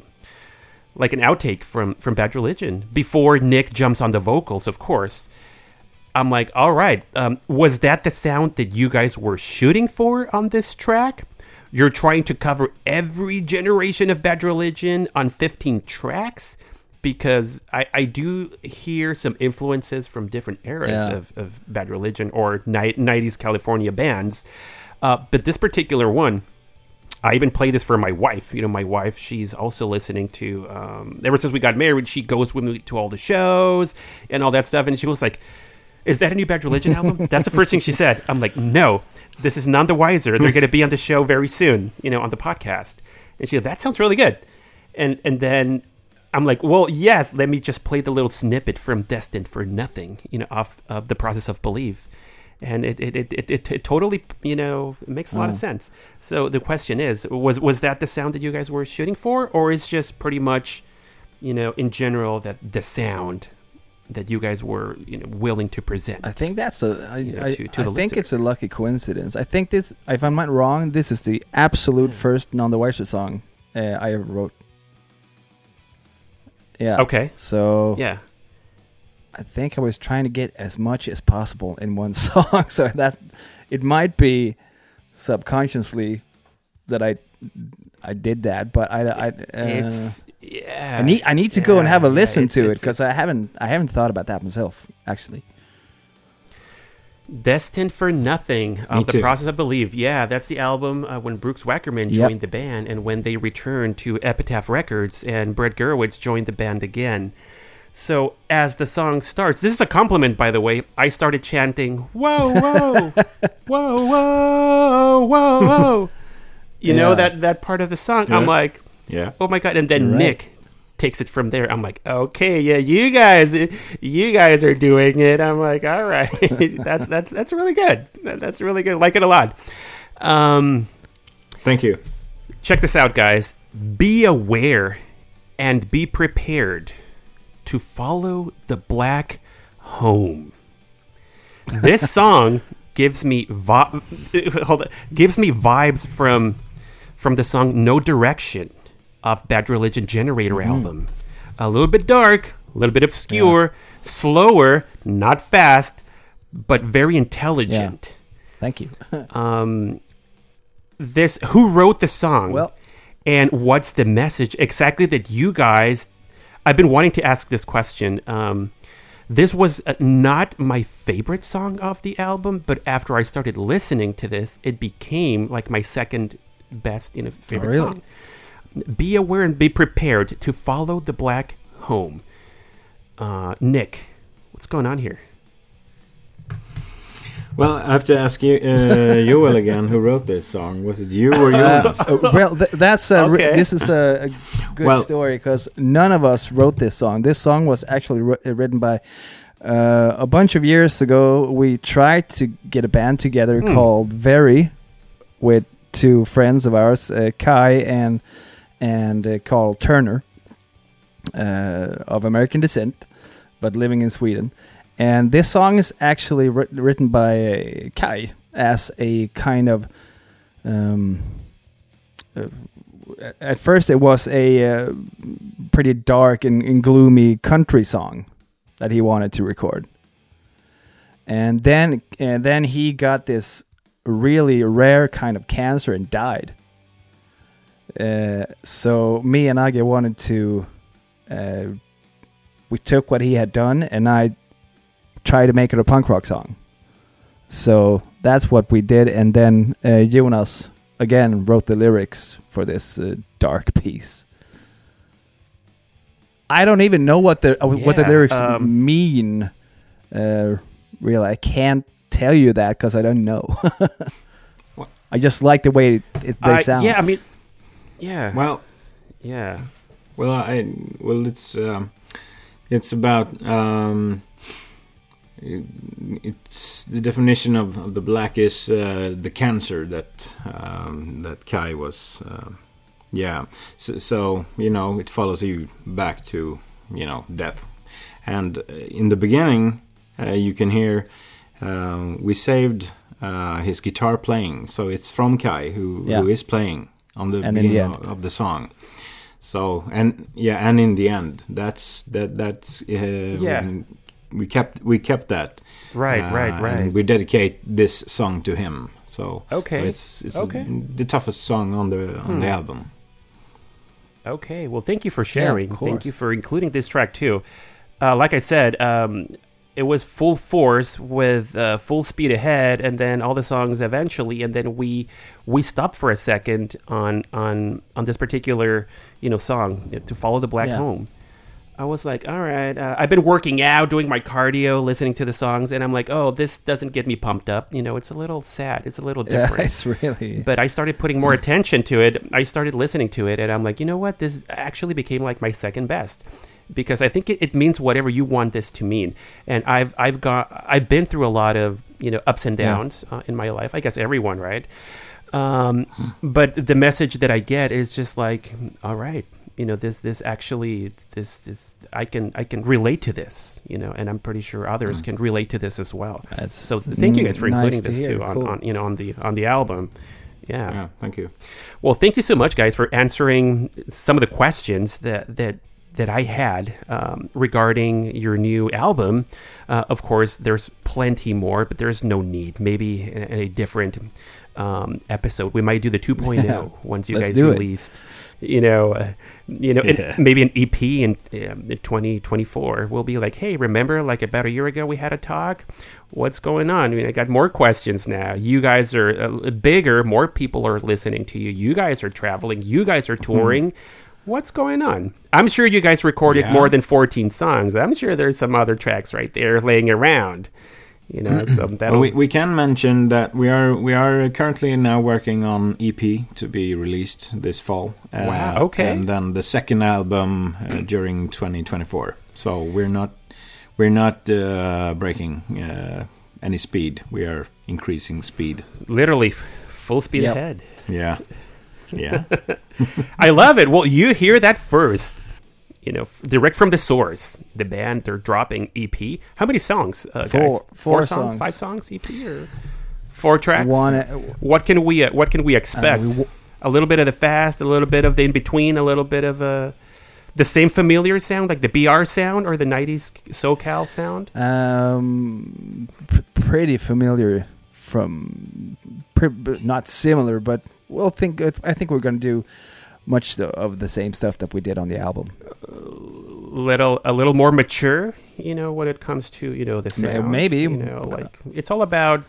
S4: like an outtake from from Bad Religion before Nick jumps on the vocals, of course. I'm like, all right, um, was that the sound that you guys were shooting for on this track? You're trying to cover every generation of Bad Religion on 15 tracks? Because I, I do hear some influences from different eras
S3: Yeah.
S4: of, of Bad Religion or ni- 90s California bands. Uh, but this particular one, I even play this for my wife. You know, my wife, she's also listening to, um, ever since we got married, she goes with me to all the shows and all that stuff. And she was like, Is that a new Bad Religion album? That's the first thing she said. I'm like, No, this is none the wiser. They're hmm. going to be on the show very soon, you know, on the podcast. And she goes, That sounds really good. And, and then I'm like, Well, yes, let me just play the little snippet from Destined for Nothing, you know, off of the process of belief and it it, it, it, it, totally you know it makes a lot of
S3: Oh.
S4: sense. So the question is, was was that the sound that you guys were shooting for, or is just pretty much, you know, in general that the sound that you guys were you know willing to present?
S3: I think that's a. I,
S4: Yeah,
S3: I,
S4: to- to
S3: I think
S4: listener.
S3: it's a lucky coincidence. I think this, if I'm not wrong, this is the absolute first None the Wiser song uh, I ever wrote. Yeah.
S4: Okay.
S3: So
S4: Yeah.
S3: I think I was trying to get as much as possible in one (laughs) song, so that it might be subconsciously that I I did that, but I I uh,
S4: it's yeah.
S3: I need I need to go and have a
S4: yeah,
S3: listen
S4: it's-
S3: to it because I haven't I haven't thought about that myself actually.
S4: Destined for Nothing of the
S5: too.
S4: Process I Believe. Yeah, that's the album uh, when Brooks Wackerman
S3: Yep.
S4: joined the band and when they returned to Epitaph Records and Brett Gurewitz joined the band again. So as the song starts, this is a compliment, by the way. I started chanting, "Whoa, whoa, (laughs) whoa, whoa, whoa, whoa." You know that that part of the song. I'm like,
S5: Yeah.
S4: oh my god! And then
S3: right.
S4: Nick takes it from there. I'm like, okay, yeah, you guys, you guys are doing it. I'm like, all right, (laughs) that's that's that's really good. That's really good. Like it a lot. Um,
S5: Thank you.
S4: check this out, guys. Be aware and be prepared to follow the black home. This (laughs) song gives me vi- (laughs) hold on, gives me vibes from from the song No Direction of Bad Religion Generator album. A little bit dark, a little bit obscure, slower, not fast, but very intelligent.
S3: Thank you. (laughs)
S4: um, this who wrote the song?
S3: Well-
S4: and what's the message exactly that you guys i've been wanting to ask this question um, this was uh, not my favorite song of the album but after i started listening to this it became like my second best you know favorite
S3: really?
S4: song be aware and be prepared to follow the black home uh, nick what's going on here
S5: Well, I have to ask you, uh, (laughs) Joel again, who wrote this song. Was it you or Jonas?
S3: Uh, well, th- that's a ri-
S4: Okay.
S3: this is a, a good
S5: Well-
S3: story because none of us wrote this song. This song was actually wri- written by uh, a bunch of years ago. We tried to get a band together
S4: Hmm.
S3: called Very with two friends of ours, uh, Kai and and uh, Carl Turner, uh, of American descent, but living in Sweden. And this song is actually writ- written by uh, Kai as a kind of um, uh, at first it was a pretty dark and, and gloomy country song that he wanted to record and then and then he got this really rare kind of cancer and died uh, so me and Agge wanted to uh, we took what he had done and I tried to make it a punk rock song so that's what we did and then uh, Jonas again wrote the lyrics for this uh, dark piece. I don't even know what the uh, what the lyrics
S4: um,
S3: mean. Uh, really, I can't tell you that because I don't know. (laughs) I just like the way it, it, they
S4: Uh,
S3: sound.
S4: yeah, I mean, yeah,
S5: Well,
S4: yeah.
S5: well, I well, it's um, it's about um, it- it's the definition of, of the black is uh, the cancer that um, that Kai was. Uh, yeah, so, so you know it follows you back to you know death, and uh, in the beginning uh, you can hear um, we saved uh, his guitar playing, so it's from Kai who,
S3: Yeah.
S5: who is playing on the
S3: And in the
S5: beginning of, of the song. So and yeah, and in the end, that's that that's uh,
S4: Yeah.
S5: we, we kept we kept that
S4: Right,
S5: uh,
S4: right, right.
S5: And we dedicate this song to him. So
S4: Okay,
S5: so it's it's
S4: okay.
S5: the toughest song on the on the
S4: Hmm.
S5: album.
S4: Okay, well, thank you for sharing.
S3: course.
S4: thank you for including this track too. Uh, like I said, um, it was full force with uh, full speed ahead, and then all the songs eventually, and then we we stopped for a second on on on this particular you know song to follow the black
S3: Yeah.
S4: home. I was like, all right, uh, I've been working out, doing my cardio, listening to the songs, and I'm like, oh, this doesn't get me pumped up. You know, it's a little sad. It's a little
S3: yeah, (laughs)
S4: different
S3: it's really.
S4: but I started putting more (laughs) attention to it. I started listening to it, and I'm like, you know what? This actually became like my second best because I think it, it means whatever you want this to mean. And I've I've got I've been through a lot of you know ups and
S3: Yeah.
S4: downs uh, in my life. I guess everyone, right? Um, but the message that I get is just like, all right, you know, this this actually this this I can I can relate to this, you know, and I'm pretty sure others can relate to this as well.
S3: That's
S4: So thank you guys for
S3: nice
S4: including
S3: to
S4: this
S3: hear.
S4: too on,
S3: Cool.
S4: on you know on the on the album. Yeah.
S5: Yeah, thank you.
S4: Well, thank you so much, guys, for answering some of the questions that that that I had um, regarding your new album. Uh, of course, there's plenty more, but there's no need. Maybe in, in a different um, episode, we might do the 2.0 (laughs) once you guys
S3: it.
S4: released. You know, uh, you know,
S5: Yeah.
S4: maybe an EP in um, 2024. We'll be like, hey, remember, like about a year ago, we had a talk. What's going on? I mean, I got more questions now. You guys are uh, bigger. More people are listening to you. You guys are traveling. You guys are touring. What's going on? I'm sure you guys recorded
S5: Yeah.
S4: more than 14 songs. I'm sure there's some other tracks right there laying around. You know, so that'll
S5: Well, we, we can mention that we are we are currently now working on EP to be released this fall. Uh,
S4: Wow, okay.
S5: And then the second album uh, during 2024. So we're not we're not uh, breaking uh, any speed. We are increasing speed.
S4: literally f- full speed
S3: Yep.
S4: ahead.
S5: Yeah. Yeah.
S4: I love it. Well, you hear that first. You know, f- direct from the source. The band they're dropping EP. How many songs, uh, guys?
S3: Four- four
S4: songs,
S3: songs.
S4: five songs EP, or four tracks?
S3: One, uh,
S4: What can we uh, What can we expect?
S3: we w-
S4: a little bit of the fast, a little bit of the in between, a little bit of uh, the same familiar sound, like the BR sound or the '90s SoCal sound.
S3: Um, p- pretty familiar from, not similar, but we'll think. I think we're gonna do much of the same stuff that we did on the album.
S4: little a little more mature you know when it comes to you know the sound
S3: maybe.
S4: you know like it's all about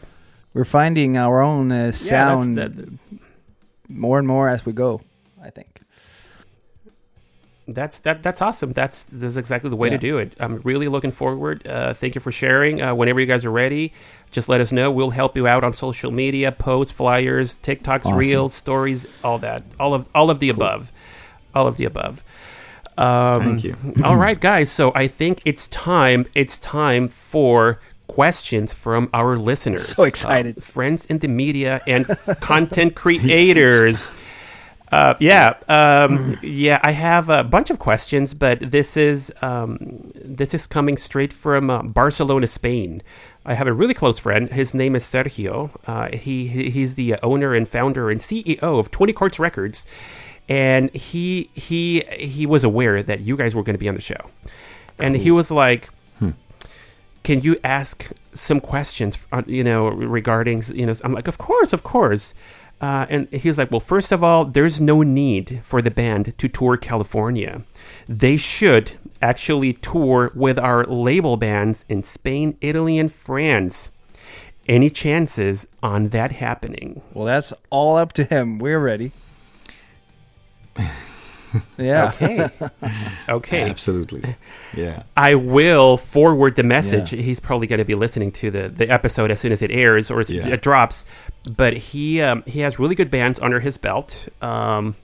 S3: We're finding our own uh, sound
S4: yeah, that,
S3: more and more as we go. I think.
S4: That's that that's awesome that's that's exactly the way to do it i'm really looking forward uh, thank you for sharing uh, whenever you guys are ready just let us know we'll help you out on social media posts flyers tiktoks
S3: Awesome.
S4: reels stories all that all of all of the above all of the above um,
S5: Thank you. (clears throat)
S4: all right, guys. So I think it's time. It's time for questions from our listeners.
S3: So excited.
S4: Uh, friends in the media and content creators. (laughs) Uh, yeah, um, yeah. I have a bunch of questions, but this is um, this is coming straight from uh, Barcelona, Spain. I have a really close friend. His name is Sergio. Uh, he he- he's the owner and founder and CEO of Twenty Courts Records, and he he he was aware that you guys were going to be on the show, and he was like, "Can you ask some questions? uh, You know, regarding you know?" I'm like, "Of course, of course." Uh, and he's like, well, first of all, there's no need for the band to tour California. They should actually tour with our label bands in Spain, Italy, and France. Any chances on that happening?
S3: Well, that's all up to him. We're ready. (laughs) yeah. (laughs)
S4: Okay. okay.
S5: Absolutely. Yeah.
S4: I will forward the message. He's probably going to be listening to the, the episode as soon as it airs or
S5: Yeah.
S4: it drops. But he um, he has really good bands under his belt. Um,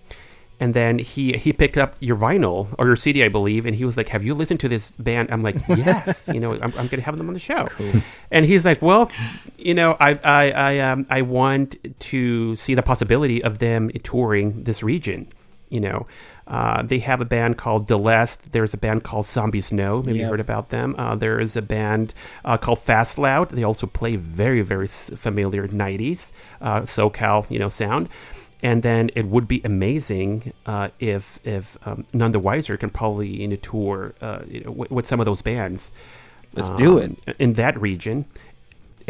S4: and then he he picked up your vinyl or your CD, I believe, and he was like, "Have you listened to this band?" I'm like, (laughs) "Yes." you know, I'm, I'm going to have them on the show. And he's like, "Well, you know, I I I um I want to see the possibility of them touring this region. You know." Uh, they have a band called Delest. There's a band called Zombies No. Maybe you heard about them. Uh, there is a band uh, called Fast Loud. They also play very, very familiar 90s uh, SoCal, you know, sound. And then it would be amazing uh, if if um, None the Wiser can probably you know, tour uh, you know, with, with some of those bands.
S3: Let's do it.
S4: um, in that region.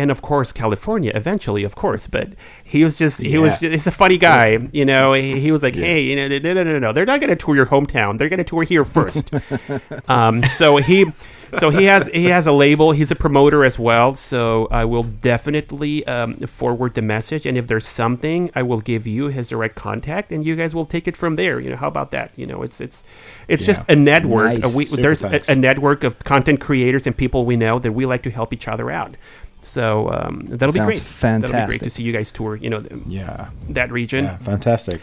S4: And of course, California eventually, of course. But he was just, he was,
S5: Yeah.
S4: just, he's a funny guy. You know, he, he was like, hey, you know, no, no, no, no. They're not going to tour your hometown. They're going to tour here first. (laughs) um, so he, so he has, he has a label. He's a promoter as well. So I will definitely um, forward the message. And if there's something, I will give you his direct contact, and you guys will take it from there. You know, how about that? You know, it's, it's, it's just a network.
S3: Nice.
S4: We, there's a, a network of content creators and people we know that we like to help each other out. So um, that'll be
S3: Sounds
S4: great. That'll be great to see you guys tour. You know th-
S5: Yeah.
S4: that region.
S5: Yeah. Fantastic.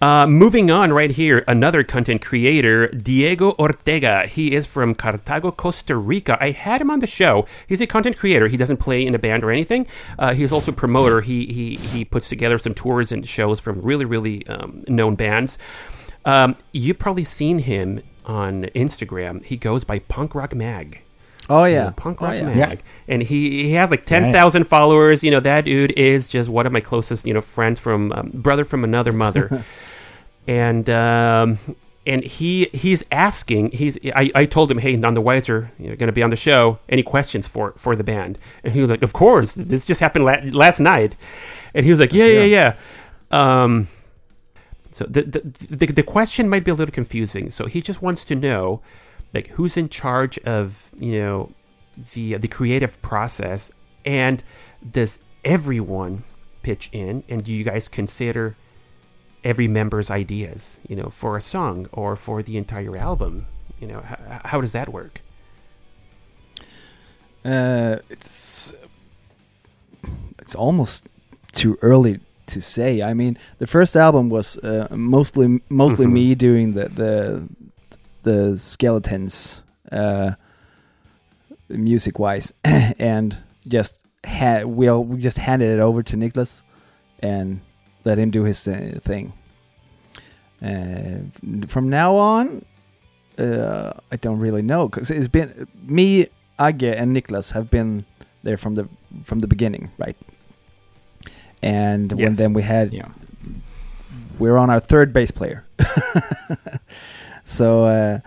S4: Uh, moving on, right here, another content creator, Diego Ortega. He is from Cartago, Costa Rica. I had him on the show. He's a content creator. He doesn't play in a band or anything. Uh, he's also a promoter. He he he puts together some tours and shows from really really um, known bands. Um, you've probably seen him on Instagram. He goes by Punk Rock Mag.
S3: Oh
S4: you
S3: yeah.
S4: know, punk
S3: Oh,
S4: rock
S3: yeah.
S4: mag,
S5: Yeah.
S4: and he he has like ten thousand followers. You know that dude is just one of my closest you know friends from um, brother from another mother, (laughs) and um, and he he's asking he's I, I told him hey None the Wiser you're going to be on the show any questions for for the band and he was like of course this just happened la- last night and he was like yeah yeah yeah. Um, so the, the the the question might be a little confusing. So he just wants to know, like, who's in charge of you know the the creative process, and does everyone pitch in, and do you guys consider every member's ideas, you know, for a song or for the entire album? You know, how, how does that work?
S3: Uh, it's it's almost too early to say. I mean, the first album was uh, mostly mostly
S4: Mhm.
S3: me doing the the the skeletons, uh, music wise, (coughs) and just had we all, we just handed it over to Niklas and let him do his uh, thing. Uh, from now on, uh, I don't really know because it's been me, Agge, and Niklas have been there from the from the beginning, right? And when then we had
S5: Yeah.
S3: we're on our third bass player. (laughs) so uh,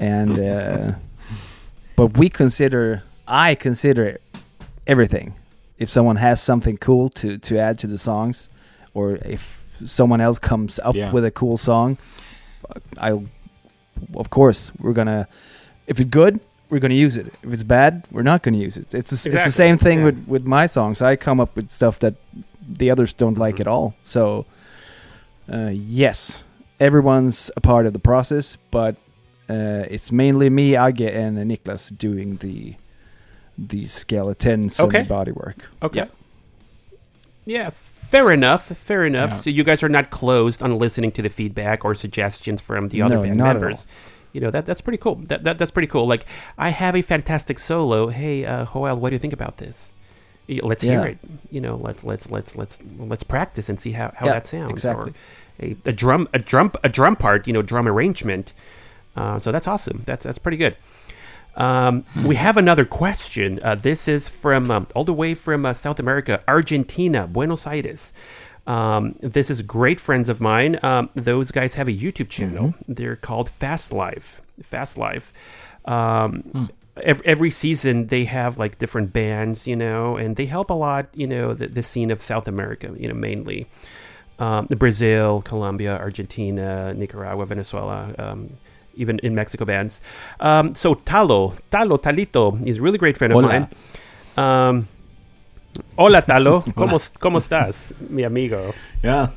S3: and uh, but we consider I consider everything. If someone has something cool to to add to the songs, or if someone else comes up
S5: Yeah.
S3: with a cool song, I of course we're gonna if it's good we're gonna use it. If it's bad, we're not gonna use it. It's the- it's the same thing
S4: Yeah.
S3: with with my songs. I come up with stuff that the others don't like
S4: Mhm.
S3: at all. So uh, yes, everyone's a part of the process, but uh, it's mainly me, Agge, and uh, Niklas doing the the skeletons
S4: Okay.
S3: and body work.
S4: Okay.
S3: Yeah.
S4: Yeah, fair enough. Fair enough.
S5: Yeah.
S4: So you guys are not closed on listening to the feedback or suggestions from the other
S3: No,
S4: band
S3: not at
S4: members. You know that that's pretty cool. That, that that's pretty cool. Like I have a fantastic solo. Hey, uh, Joel, what do you think about this? Let's hear it. You know, let's let's let's let's let's practice and see how, how
S3: Yeah,
S4: that sounds.
S3: exactly.
S4: Or a, a drum a drum a drum part. You know, drum arrangement. Uh, so that's awesome. That's that's pretty good. Um, we have another question. Uh, this is from um, all the way from uh, South America, Argentina, Buenos Aires. Um, this is great friends of mine. Um, those guys have a YouTube channel. They're called Fast Life. Fast Life. Um, ev- every season they have like different bands, you know, and they help a lot, you know, the, the scene of South America, you know, mainly um, Brazil, Colombia, Argentina, Nicaragua, Venezuela, um, even in Mexico bands. Um, so Talo, Talo, Talito, he's a really great friend of
S3: Hola.
S4: mine. Um, Hola, Talo. (laughs) ¿Cómo, ¿Cómo estás, mi amigo?
S5: Yeah,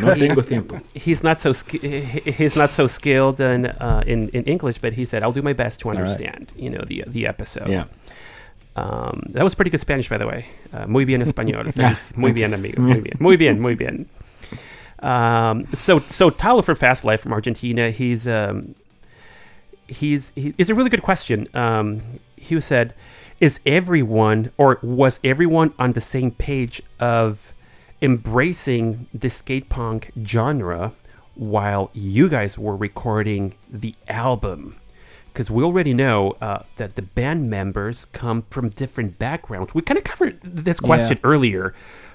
S5: no tengo tiempo.
S4: He's not so he's not so skilled in, uh, in in English, but he said, "I'll do my best to
S3: right.
S4: understand." You know the the episode.
S5: Yeah.
S4: Um, that was pretty good Spanish, by the way. Uh, muy bien (laughs) español. Feliz. muy bien, amigo. Muy bien. Muy bien. Muy bien. Um, so, so Talo from Fast Life from Argentina. He's um, he's he, it's a really good question. Um, he said, "Is everyone or was everyone on the same page of embracing the skate punk genre while you guys were recording the album?" because we already know uh, that the band members come from different backgrounds. We kind of covered this question earlier,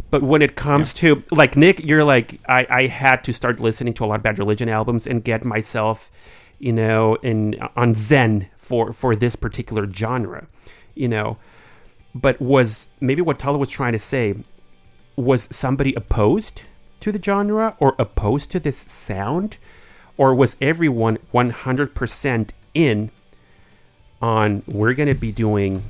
S4: but when it comes to like Nick, you're like I, I had to start listening to a lot of Bad Religion albums and get myself, you know, in on Zen for for this particular genre, you know. But was maybe what Tala was trying to say was somebody opposed to the genre or opposed to this sound? Or was everyone 100% in on we're going to be doing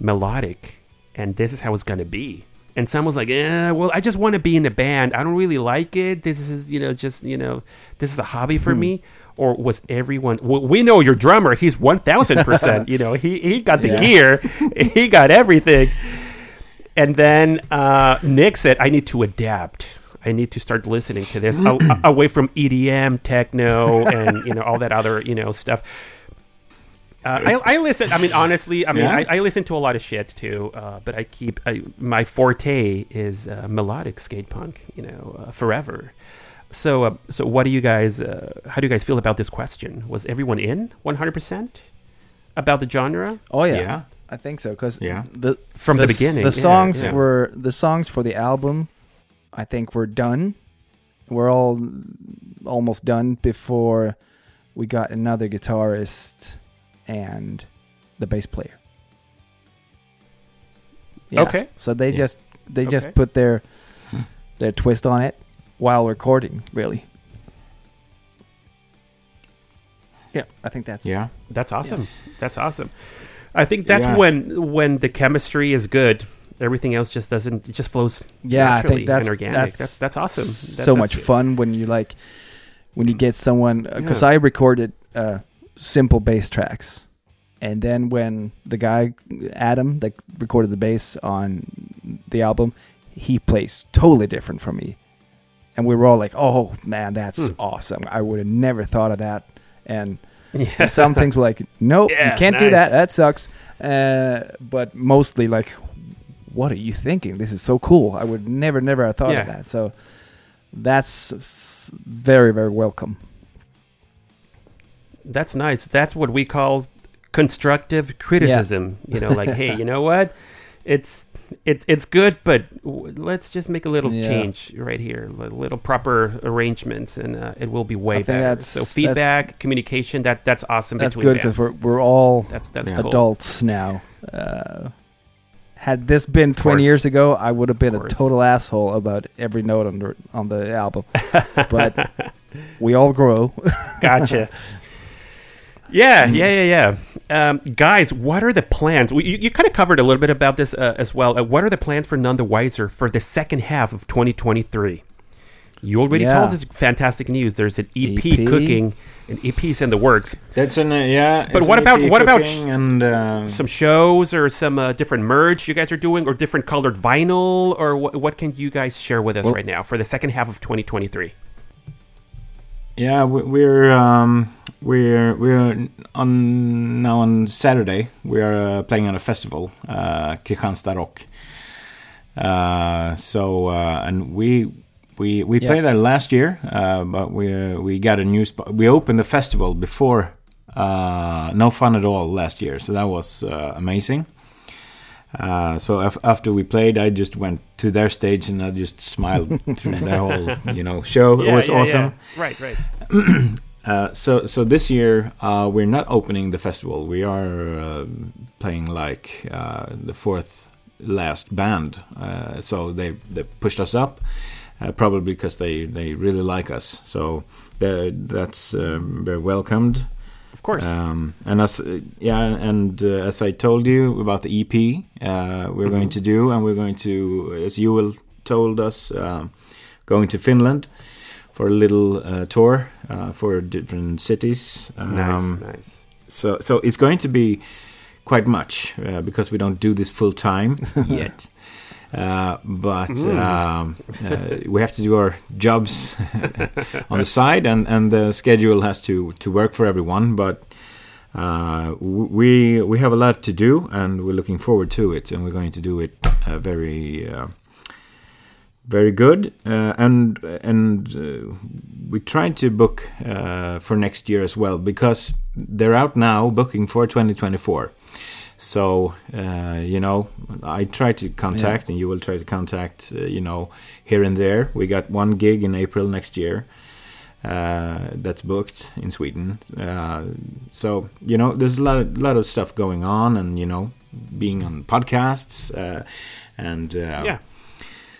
S4: melodic and this is how it's going to be? And some was like, eh, well, I just want to be in a band. I don't really like it. This is, you know, just, you know, this is a hobby for me. Or was everyone, well, we know your drummer, he's 1000%, (laughs) you know, he, he got the
S3: Yeah.
S4: gear, (laughs) he got everything. And then uh, Nick said, I need to adapt. I need to start listening to this (gasps) away from EDM, techno, and you know all that other you know stuff. Uh, I, I listen. I mean, honestly, I mean,
S5: Yeah.
S4: I, I listen to a lot of shit too. Uh, but I keep I, my forte is uh, melodic skate punk. You know, uh, forever. So, uh, so what do you guys? Uh, how do you guys feel about this question? Was everyone in one hundred percent about the genre
S3: Oh yeah,
S5: Yeah.
S3: I think so. Because
S5: Yeah.
S3: the
S4: from the,
S3: s-
S4: beginning?
S3: the
S4: Yeah,
S3: songs
S4: yeah.
S3: were the songs for the album. I think were done. We're all almost done before we got another guitarist and the bass player. Yeah.
S4: Okay.
S3: So they
S5: Yeah.
S3: just they
S4: Okay.
S3: just put their their twist on it while recording. Really. Yeah, I think that's
S5: Yeah.
S4: That's awesome. That's awesome. I think that's
S5: Yeah.
S4: when when the chemistry is good. Everything else just doesn't. It just flows.
S3: Yeah, I
S4: naturally
S3: think that's
S4: and organic.
S3: That's
S4: That's that's, awesome. That's,
S3: so
S4: that's
S3: much
S4: good.
S3: fun when you like when you get someone because
S4: Yeah.
S3: I recorded uh, simple bass tracks, and then when the guy Adam that recorded the bass on the album, he plays totally different from me, and we were all like, "Oh man, that's
S4: Hmm.
S3: awesome! I would have never thought of that." And (laughs)
S4: Yeah.
S3: some things were like, "Nope,
S4: Yeah,
S3: you can't do that. That sucks." Uh, but mostly like, "What are you thinking? This is so cool! I would never, never have thought of that." So that's very, very welcome.
S4: That's nice. That's what we call constructive criticism. You know, like, hey, (laughs) you know what? It's it's it's good, but w- let's just make a little
S3: Yeah.
S4: change right here, li- little proper arrangements, and uh, it will be way better.
S3: that's-
S4: so feedback, communication, that that's awesome.
S3: That's good because we're we're all
S4: that's that's
S5: Yeah.
S4: cool.
S3: adults now. Uh, had this been
S4: Of
S3: 20
S4: course.
S3: years ago, I would have been a total asshole about every note on the on the album. (laughs) but we all grow.
S4: Gotcha. (laughs) Yeah, yeah, yeah, yeah. Um, guys, what are the plans? You, you kind of covered a little bit about this uh, as well. Uh, what are the plans for None the Wiser for the second half of 2023? You already
S3: Yeah.
S4: told us fantastic news. There's an EP,
S3: EP.
S4: cooking, an EP's in the works.
S5: That's an uh, yeah.
S4: But what about- what about
S5: cooking and uh,
S4: Some shows or some uh, different merch you guys are doing, or different colored vinyl, or what, what can you guys share with us
S3: Well-
S4: right now for the second half of 2023?
S5: Yeah, we- we're um, we're we're on now on Saturday. We are uh, playing at a festival, uh, Kristianstad Rock. Uh, so uh, and we we we
S3: Yeah.
S5: played there last year, uh, but we uh, we got a new spot. We opened the festival before uh, No Fun at All last year, so that was uh, amazing. Uh, so af- after we played, I just went to their stage and I just smiled through the whole, (laughs) you know, show. it was awesome.
S4: Right, right. (clears throat) (clears throat)
S5: Uh, so so this year uh, we're not opening the festival. We are uh, playing like uh, the fourth last band. Uh, so they they pushed us up, uh, probably because they they really like us. So that's um, very welcomed.
S4: Of course.
S5: Um, and as uh, yeah, and uh, as I told you about the EP, uh, we're going to do, and we're going to, as you will told us, um, going to Finland for a little uh, tour uh, for different cities. Um,
S4: nice, nice.
S5: So so it's going to be quite much uh, because we don't do this full time (laughs) yet. Uh, but um, uh, we have to do our jobs (laughs) on the side, and, and the schedule has to, to work for everyone. But uh, we we have a lot to do, and we're looking forward to it, and we're going to do it uh, very uh, very good. Uh, and and uh, we tried to book uh, for next year as well because they're out now booking for 2024. So uh, you know, I try to contact, and you will try to contact. Uh, you know, here and there. We got one gig in April next year. Uh, that's booked in Sweden. Uh, so you know, there's a lot, of, lot of stuff going on, and you know, being on podcasts uh, and uh,
S4: Yeah,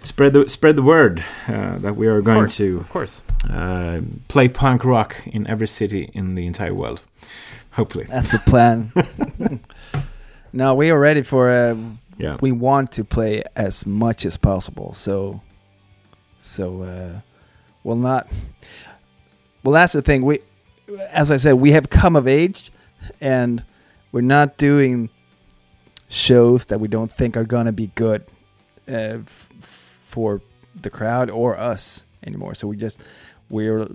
S5: spread the spread the word uh, that we are
S4: of
S5: going
S4: course.
S5: to
S4: Of course.
S5: uh, play punk rock in every city in the entire world. Hopefully,
S3: That's the plan. (laughs) no, we are ready for. Uh,
S5: yeah.
S3: we want to play as much as possible. So, so uh, we'll not. Well, that's the thing. We, as I said, we have come of age, and we're not doing shows that we don't think are gonna be good uh, f- for the crowd or us anymore. So we just we're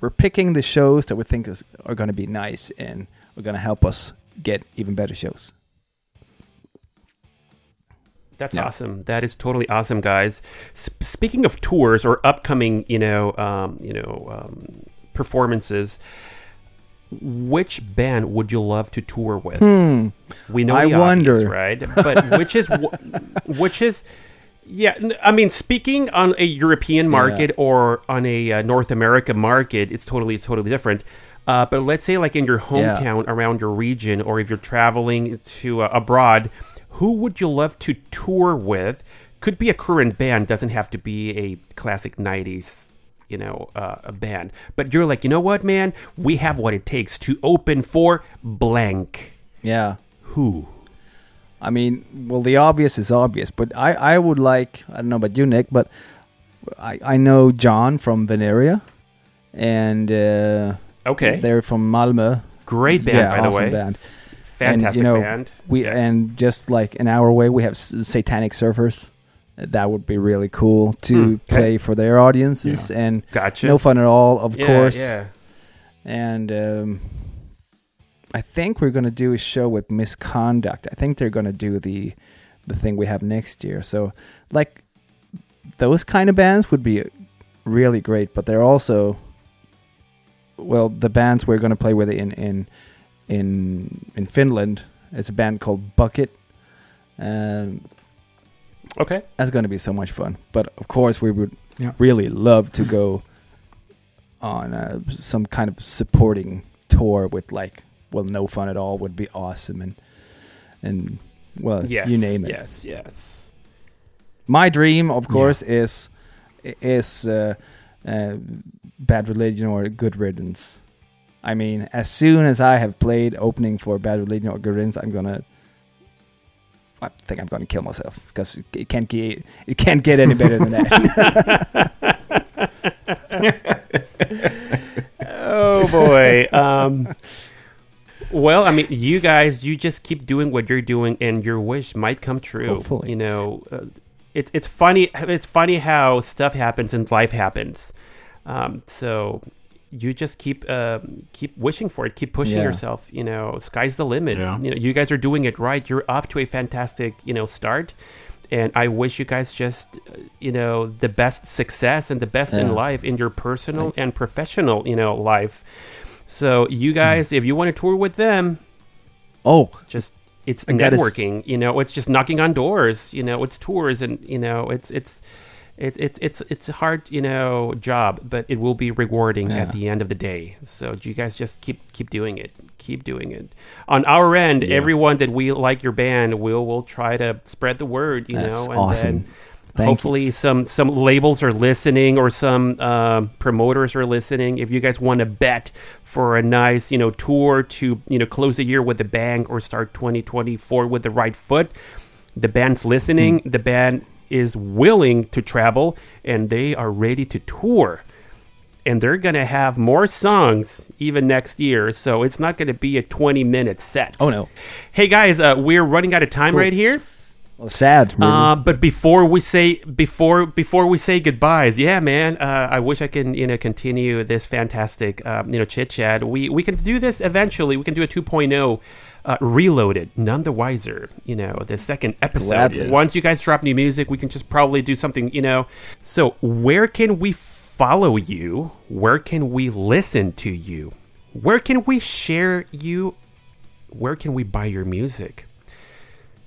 S3: we're picking the shows that we think is, are gonna be nice and are gonna help us get even better shows.
S4: That's
S3: Yeah.
S4: awesome. That is totally awesome, guys. S- speaking of tours or upcoming, you know, um, you know, um, performances, which band would you love to tour with?
S3: Hmm.
S4: We know
S3: I
S4: the
S3: wonder.
S4: obvious, right? But which is (laughs) wh- which is yeah, I mean, speaking on a European market or on a uh, North America market, it's totally it's totally different. Uh, but let's say like in your
S3: Yeah.
S4: hometown, around your region, or if you're traveling to uh, abroad, who would you love to tour with? Could be a current band, doesn't have to be a classic '90s, you know, uh, a band. But you're like, you know what, man? We have what it takes to open for blank.
S3: Yeah.
S4: Who?
S3: I mean, well, the obvious is obvious, but I, I would like, I don't know about you, Nick, but I, I know John from Venerea, and uh,
S4: Okay.
S3: they're from Malmö.
S4: Great band,
S3: yeah,
S4: by the
S3: awesome
S4: way.
S3: band.
S4: Fantastic
S3: and, you know,
S4: band.
S3: We
S4: Yeah.
S3: and just like an hour away, we have Satanic Surfers. That would be really cool to
S4: okay.
S3: play for their audiences, and
S4: Gotcha.
S3: no fun at all, of
S4: Yeah,
S3: course.
S4: Yeah.
S3: And um, I think we're gonna do a show with Misconduct. I think they're gonna do the the thing we have next year. So like those kind of bands would be really great, but they're also well the bands we're gonna play with in in in in Finland. It's a band called Bucket. Um,
S4: Okay.
S3: that's going to be so much fun. But of course, we would
S5: Yeah.
S3: really love to go on uh, some kind of supporting tour with like, well, no fun at all would be awesome, and and well,
S4: Yes.
S3: you name it.
S4: Yes. Yes.
S3: My dream, of course, is is uh, uh, Bad Religion or Good Riddance. I mean, as soon as I have played opening for Bad Religion or Good Riddance, I'm gonna. I think I'm gonna kill myself because it can't get it can't get any better than that. (laughs) (laughs)
S4: Oh boy. um, well, I mean, you guys, you just keep doing what you're doing, and your wish might come true.
S3: Hopefully.
S4: You know, uh, it's it's funny. It's funny how stuff happens and life happens. Um, so you just keep uh, keep wishing for it, keep pushing
S3: Yeah.
S4: yourself. You know, sky's the limit.
S5: Yeah.
S4: You know, you guys are doing it right. You're up to a fantastic you know start. And I wish you guys just, uh, you know, the best success and the best in life in your personal and professional, you know, life. So you hmm. guys, if you want to tour with them,
S3: oh,
S4: just it's
S3: And that is-
S4: networking. you know, it's just knocking on doors. You know, it's tours, and you know, it's it's. It's it's it's it's a hard you know job, but it will be rewarding
S3: Yeah.
S4: at the end of the day. So you guys just keep keep doing it, keep doing it. On our end,
S5: Yeah.
S4: everyone that we like your band, we'll we'll try to spread the word. You
S3: That's
S4: know, and
S3: awesome.
S4: then
S3: Thank
S4: Hopefully, some some labels are listening or some uh, promoters are listening. If you guys want to bet for a nice you know tour to you know close the year with a bang or start 2024 with the right foot, the band's listening. The band is willing to travel and they are ready to tour and they're going to have more songs even next year. So it's not going to be a 20 minute set.
S3: Oh no,
S4: Hey guys, uh, we're running out of time right here.
S3: Well, sad. Really.
S4: Uh, but before we say before before we say goodbyes, yeah, man, uh, I wish I can you know continue this fantastic um, you know chit chat. We we can do this eventually. We can do a 2.0 uh, reloaded, none the wiser. You know, the second episode.
S3: Gladly.
S4: Once you guys drop new music, we can just probably do something. You know, so where can we follow you? Where can we listen to you? Where can we share you? Where can we buy your music?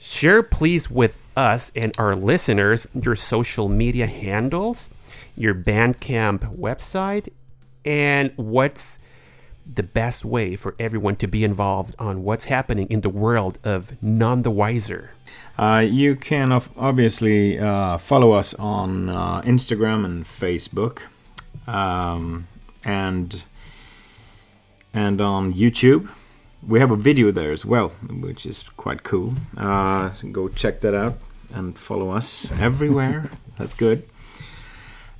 S4: Share, please, with us and our listeners your social media handles, your Bandcamp website, and what's the best way for everyone to be involved on what's happening in the world of None the Wiser.
S5: Uh, you can obviously uh, follow us on uh, Instagram and Facebook, um, and and on YouTube. We have a video there as well, which is quite cool. Uh, go check that out and follow us everywhere. (laughs) That's good.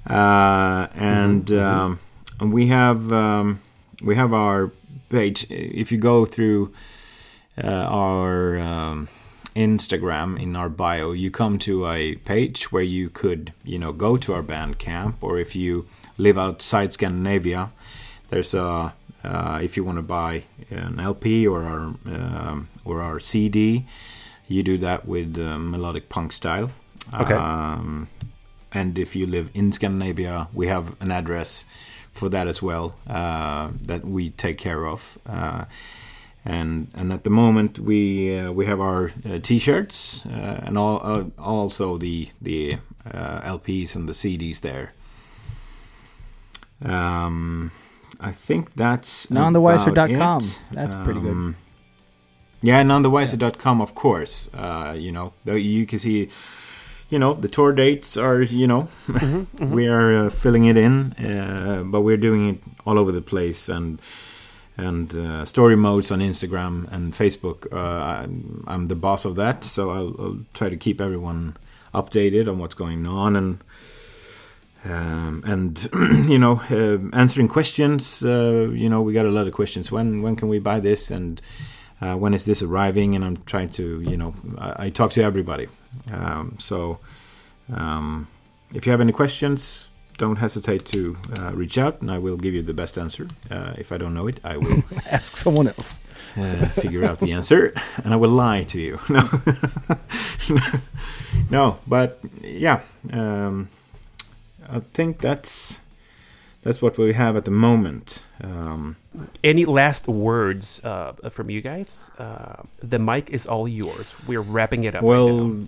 S5: Uh, and um, and we have um, we have our page. If you go through uh, our um, Instagram in our bio, you come to a page where you could, you know, go to our Bandcamp, or if you live outside Scandinavia, there's a uh, if you want to buy an LP or our um, or our CD, you do that with uh, melodic punk style.
S4: Okay.
S5: Um, and if you live in Scandinavia, we have an address for that as well uh, that we take care of. Uh, and and at the moment we uh, we have our uh, t-shirts uh, and all, uh, also the the uh, LPs and the CDs there. Um, I think that's
S3: Nonthewiser.com.
S5: about it.
S3: That's pretty good.
S5: Um, Yeah, nonthewiser.com, of course. Uh, you know, you can see, you know, the tour dates are, you know, (laughs) we are uh, filling it in, uh, but we're doing it all over the place and and uh, story modes on Instagram and Facebook. Uh, I'm, I'm the boss of that, so I'll, I'll try to keep everyone updated on what's going on and um, and (clears throat) you know uh, answering questions. Uh, you know, we got a lot of questions. When when can we buy this and uh, when is this arriving? And I'm trying to you know I, I talk to everybody. Um, so um, if you have any questions, don't hesitate to uh, reach out, and I will give you the best answer. Uh, if I don't know it, I will (laughs)
S3: Ask someone else.
S5: uh, (laughs) figure out the answer, and I will lie to you. (laughs) No, no, but yeah, um, I think that's that's what we have at the moment. Um,
S4: Any last words uh, from you guys? Uh, the mic is all yours. We're wrapping it up. right
S5: well,
S4: now.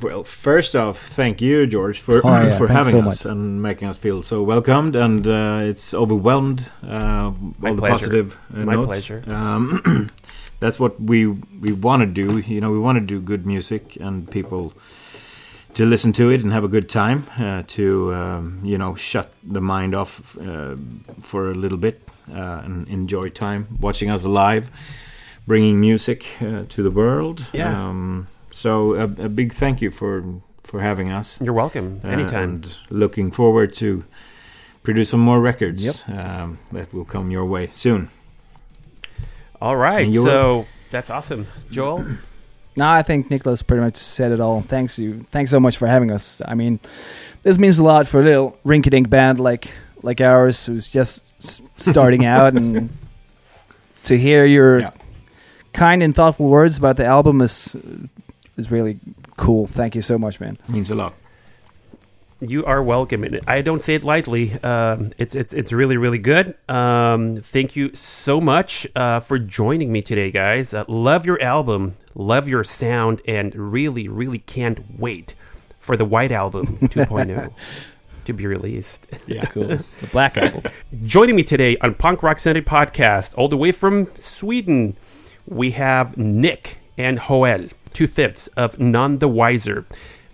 S5: well, first off, thank you, George, for
S3: Oh, yeah, (laughs)
S5: for having
S3: so
S5: us
S3: much.
S5: and making us feel so welcomed. And uh, it's overwhelmed. Uh,
S4: My
S5: all the
S4: pleasure.
S5: positive. Uh,
S4: My
S5: notes.
S4: pleasure.
S5: Um, (clears throat) that's what we we want to do. You know, we want to do good music and people to listen to it and have a good time. Uh, to um, you know, shut the mind off uh, for a little bit uh, and enjoy time watching us live, bringing music uh, to the world.
S4: Yeah.
S5: Um, so a, a big thank you for for having us.
S4: You're welcome.
S5: Uh,
S4: Anytime.
S5: and looking forward to produce some more records
S3: Yep.
S5: um, that will come your way soon.
S4: All right. So that's awesome, Joel.
S3: No, I think Niklas pretty much said it all. Thanks you. Thanks so much for having us. I mean, this means a lot for a little rinky-dink band like like ours, who's just starting (laughs) out, and to hear your
S5: Yeah.
S3: kind and thoughtful words about the album is is really cool. Thank you so much, man.
S5: means a lot.
S4: You are welcome, and I don't say it lightly. Um, it's it's it's really really good. Um, thank you so much uh, for joining me today, guys. Uh, love your album, love your sound, and really really can't wait for the White Album (laughs) 2.0 to be released.
S5: Yeah,
S3: Cool. (laughs) the Black Album.
S4: Joining me today on Punk Rock Sanity podcast, all the way from Sweden, we have Nick and Joel, two fifths of None the Wiser.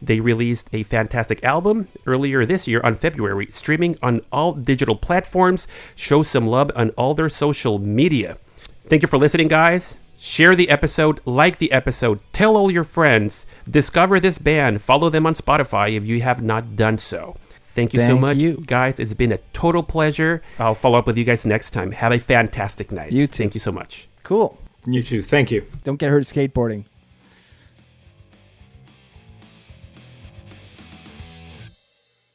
S4: They released a fantastic album earlier this year on February, streaming on all digital platforms. Show some love on all their social media. Thank you for listening, guys. Share the episode, like the episode, tell all your friends, discover this band, follow them on Spotify if you have not done so. Thank you so much,
S3: you.
S4: guys. It's been a total pleasure. I'll follow up with you guys next time. Have a fantastic night.
S3: You too.
S4: Thank you so much.
S3: Cool.
S5: You too. Thank you.
S3: Don't get hurt skateboarding.